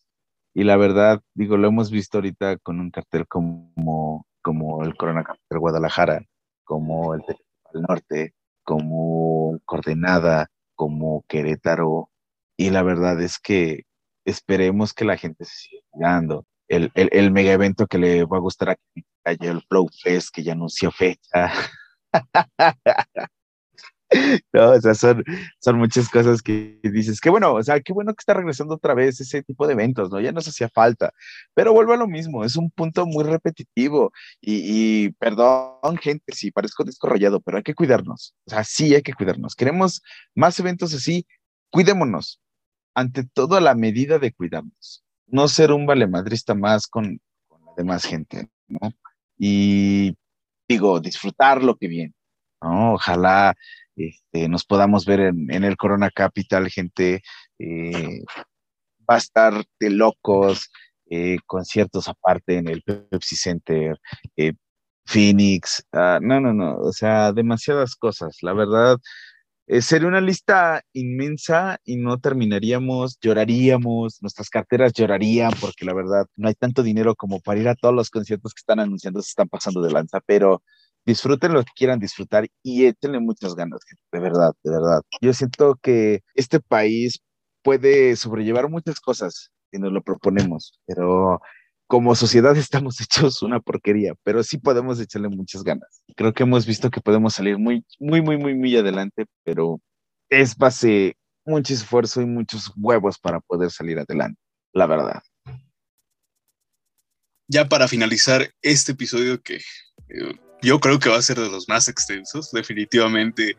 Y la verdad, digo, lo hemos visto ahorita con un cartel como, como el Corona Capital Guadalajara, como el Norte, como Coordenada, como Querétaro. Y la verdad es que esperemos que la gente se siga cuidando. El, el, mega evento que le va a gustar a el Flow Fest, que ya anunció fecha. No, o sea, son, son muchas cosas que dices, que bueno, o sea, qué bueno que está regresando otra vez ese tipo de eventos, ¿no? Ya nos hacía falta, pero vuelvo a lo mismo, es un punto muy repetitivo y, y perdón, gente, si parezco descorrollado, pero hay que cuidarnos, o sea, sí hay que cuidarnos. Queremos más eventos así, cuidémonos, ante todo a la medida de cuidarnos, no ser un valemadrista más con, con la demás gente, ¿no? Y digo, disfrutar lo que viene, ¿no? Ojalá este, nos podamos ver en, el Corona Capital, gente, eh, va a estar de locos, eh, conciertos aparte en el Pepsi Center, eh, Phoenix, ah, no, no, no, o sea, demasiadas cosas, la verdad. sería una lista inmensa y no terminaríamos, lloraríamos, nuestras carteras llorarían porque la verdad no hay tanto dinero como para ir a todos los conciertos que están anunciando, se están pasando de lanza, pero disfruten lo que quieran disfrutar y échenle muchas ganas, de verdad, de verdad. Yo siento que este país puede sobrellevar muchas cosas si nos lo proponemos, pero como sociedad estamos hechos una porquería, pero sí podemos echarle muchas ganas. Creo que hemos visto que podemos salir muy, muy, muy, muy, muy adelante, pero es base mucho esfuerzo y muchos huevos para poder salir adelante, la verdad. Ya para finalizar este episodio que eh, yo creo que va a ser de los más extensos, definitivamente.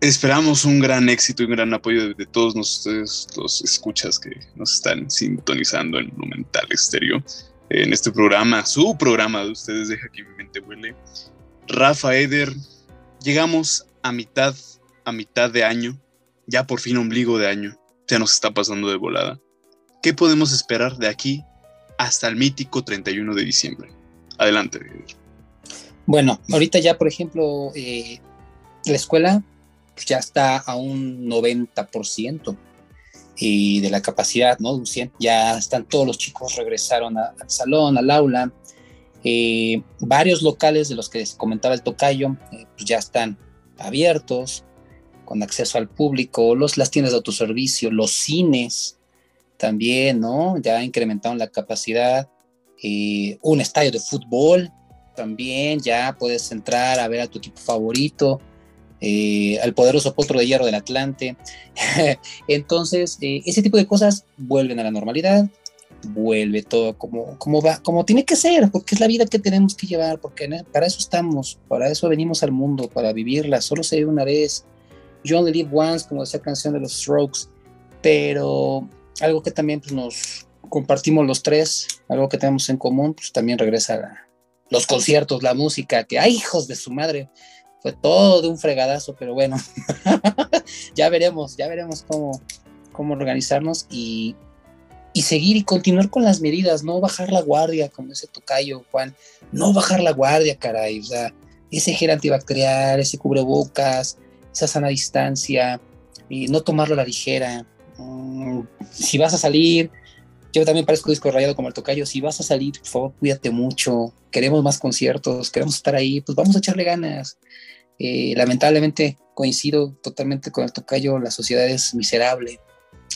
Esperamos un gran éxito y un gran apoyo de, todos ustedes, los escuchas que nos están sintonizando en Monumental Estéreo, en este programa, su programa de ustedes, Deja que mi mente huele. Rafa Eder, llegamos a mitad, a mitad de año, ya por fin ombligo de año, ya nos está pasando de volada. ¿Qué podemos esperar de aquí hasta el mítico 31 de diciembre? Adelante. Eder. Bueno, ahorita ya, por ejemplo, eh, la escuela pues, ya está a un 90% y de la capacidad, ¿no? Ya están todos los chicos, regresaron al salón, al aula. Eh, varios locales de los que comentaba el tocayo, eh, pues ya están abiertos, con acceso al público, los, las tiendas de autoservicio, los cines también, ¿no? Ya incrementaron la capacidad. un estadio de fútbol también, ya puedes entrar a ver a tu equipo favorito, eh, al poderoso potro de hierro del Atlante. Entonces, eh, ese tipo de cosas vuelven a la normalidad, vuelve todo como, como va, como tiene que ser, porque es la vida que tenemos que llevar, porque para eso estamos, para eso venimos al mundo, para vivirla, solo se vive una vez. You only live once, como decía canción de los Strokes, pero algo que también pues, nos compartimos los tres, algo que tenemos en común, pues también regresa los conciertos, la música, que hay hijos de su madre! Fue todo de un fregadazo, pero bueno, ya veremos, ya veremos cómo, cómo organizarnos y, y seguir y continuar con las medidas, no bajar la guardia, como ese tocayo, Juan, no bajar la guardia, caray, o sea, ese gel antibacterial, ese cubrebocas, esa sana distancia, y no tomarlo a la ligera. Mm, si vas a salir, yo también parezco disco rayado como el tocayo. Si vas a salir, por favor, cuídate mucho. Queremos más conciertos, queremos estar ahí, pues vamos a echarle ganas. Eh, lamentablemente coincido totalmente con el tocayo, la sociedad es miserable.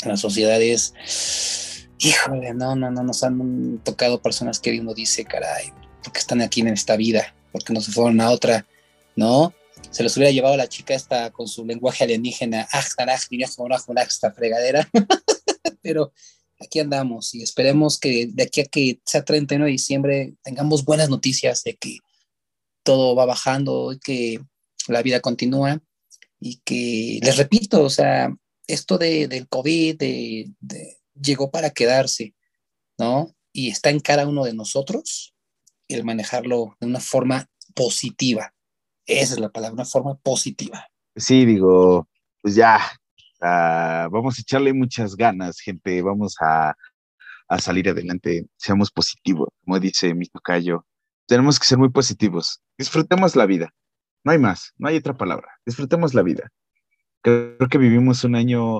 La sociedad es, híjole, no, no, no, nos han tocado personas que uno dice, caray, porque están aquí en esta vida? porque no se fueron a otra? ¿No? Se los hubiera llevado la chica esta con su lenguaje alienígena, esta fregadera. Pero aquí andamos y esperemos que de aquí a que sea 31 de diciembre tengamos buenas noticias de que todo va bajando y que la vida continúa y que, les repito, o sea, esto de, del COVID llegó para quedarse, ¿no? Y está en cada uno de nosotros el manejarlo de una forma positiva. Esa es la palabra, una forma positiva. Sí, digo, pues ya, vamos a echarle muchas ganas, gente, vamos a, salir adelante, seamos positivos, como dice mi tocayo, tenemos que ser muy positivos. Disfrutemos la vida. No hay más, no hay otra palabra. Disfrutemos la vida. Creo que vivimos un año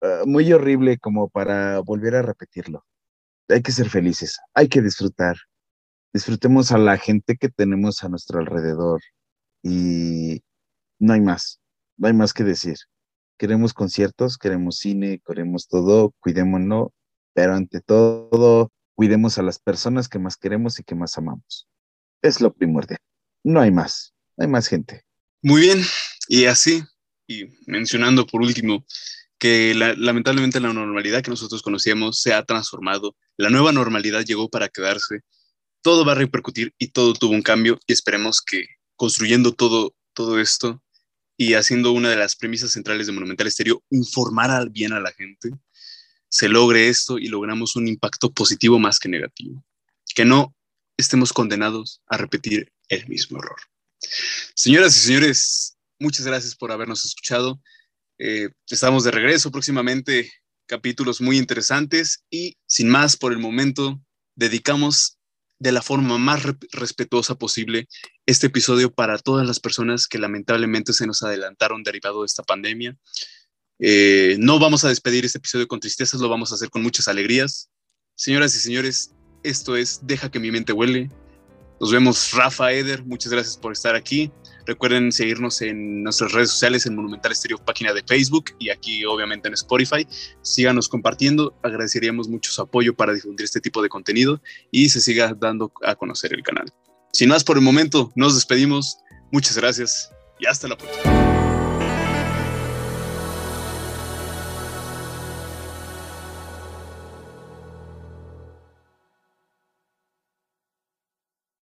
eh, muy horrible como para volver a repetirlo. Hay que ser felices, hay que disfrutar. Disfrutemos a la gente que tenemos a nuestro alrededor y no hay más, no hay más que decir. Queremos conciertos, queremos cine, queremos todo, cuidémonos, pero ante todo, cuidemos a las personas que más queremos y que más amamos. Es lo primordial. No hay más, no hay más gente. Muy bien, y así, y mencionando por último, que lamentablemente la normalidad que nosotros conocíamos se ha transformado, la nueva normalidad llegó para quedarse, todo va a repercutir y todo tuvo un cambio y esperemos que construyendo todo, todo esto y haciendo una de las premisas centrales de Monumental Estéreo, informar bien a la gente, se logre esto y logramos un impacto positivo más que negativo. Que no estemos condenados a repetir el mismo error. Señoras y señores, muchas gracias por habernos escuchado. Eh, estamos de regreso próximamente, capítulos muy interesantes y sin más por el momento, dedicamos de la forma más respetuosa posible este episodio para todas las personas que lamentablemente se nos adelantaron derivado de esta pandemia. Eh, no vamos a despedir este episodio con tristezas, lo vamos a hacer con muchas alegrías. Señoras y señores, esto es Deja que mi mente huele. Nos vemos, Rafa Eder, muchas gracias por estar aquí. Recuerden seguirnos en nuestras redes sociales, en Monumental Estéreo, página de Facebook y aquí obviamente en Spotify. Síganos compartiendo, agradeceríamos mucho su apoyo para difundir este tipo de contenido y se siga dando a conocer el canal. Sin más por el momento, nos despedimos. Muchas gracias y hasta la próxima.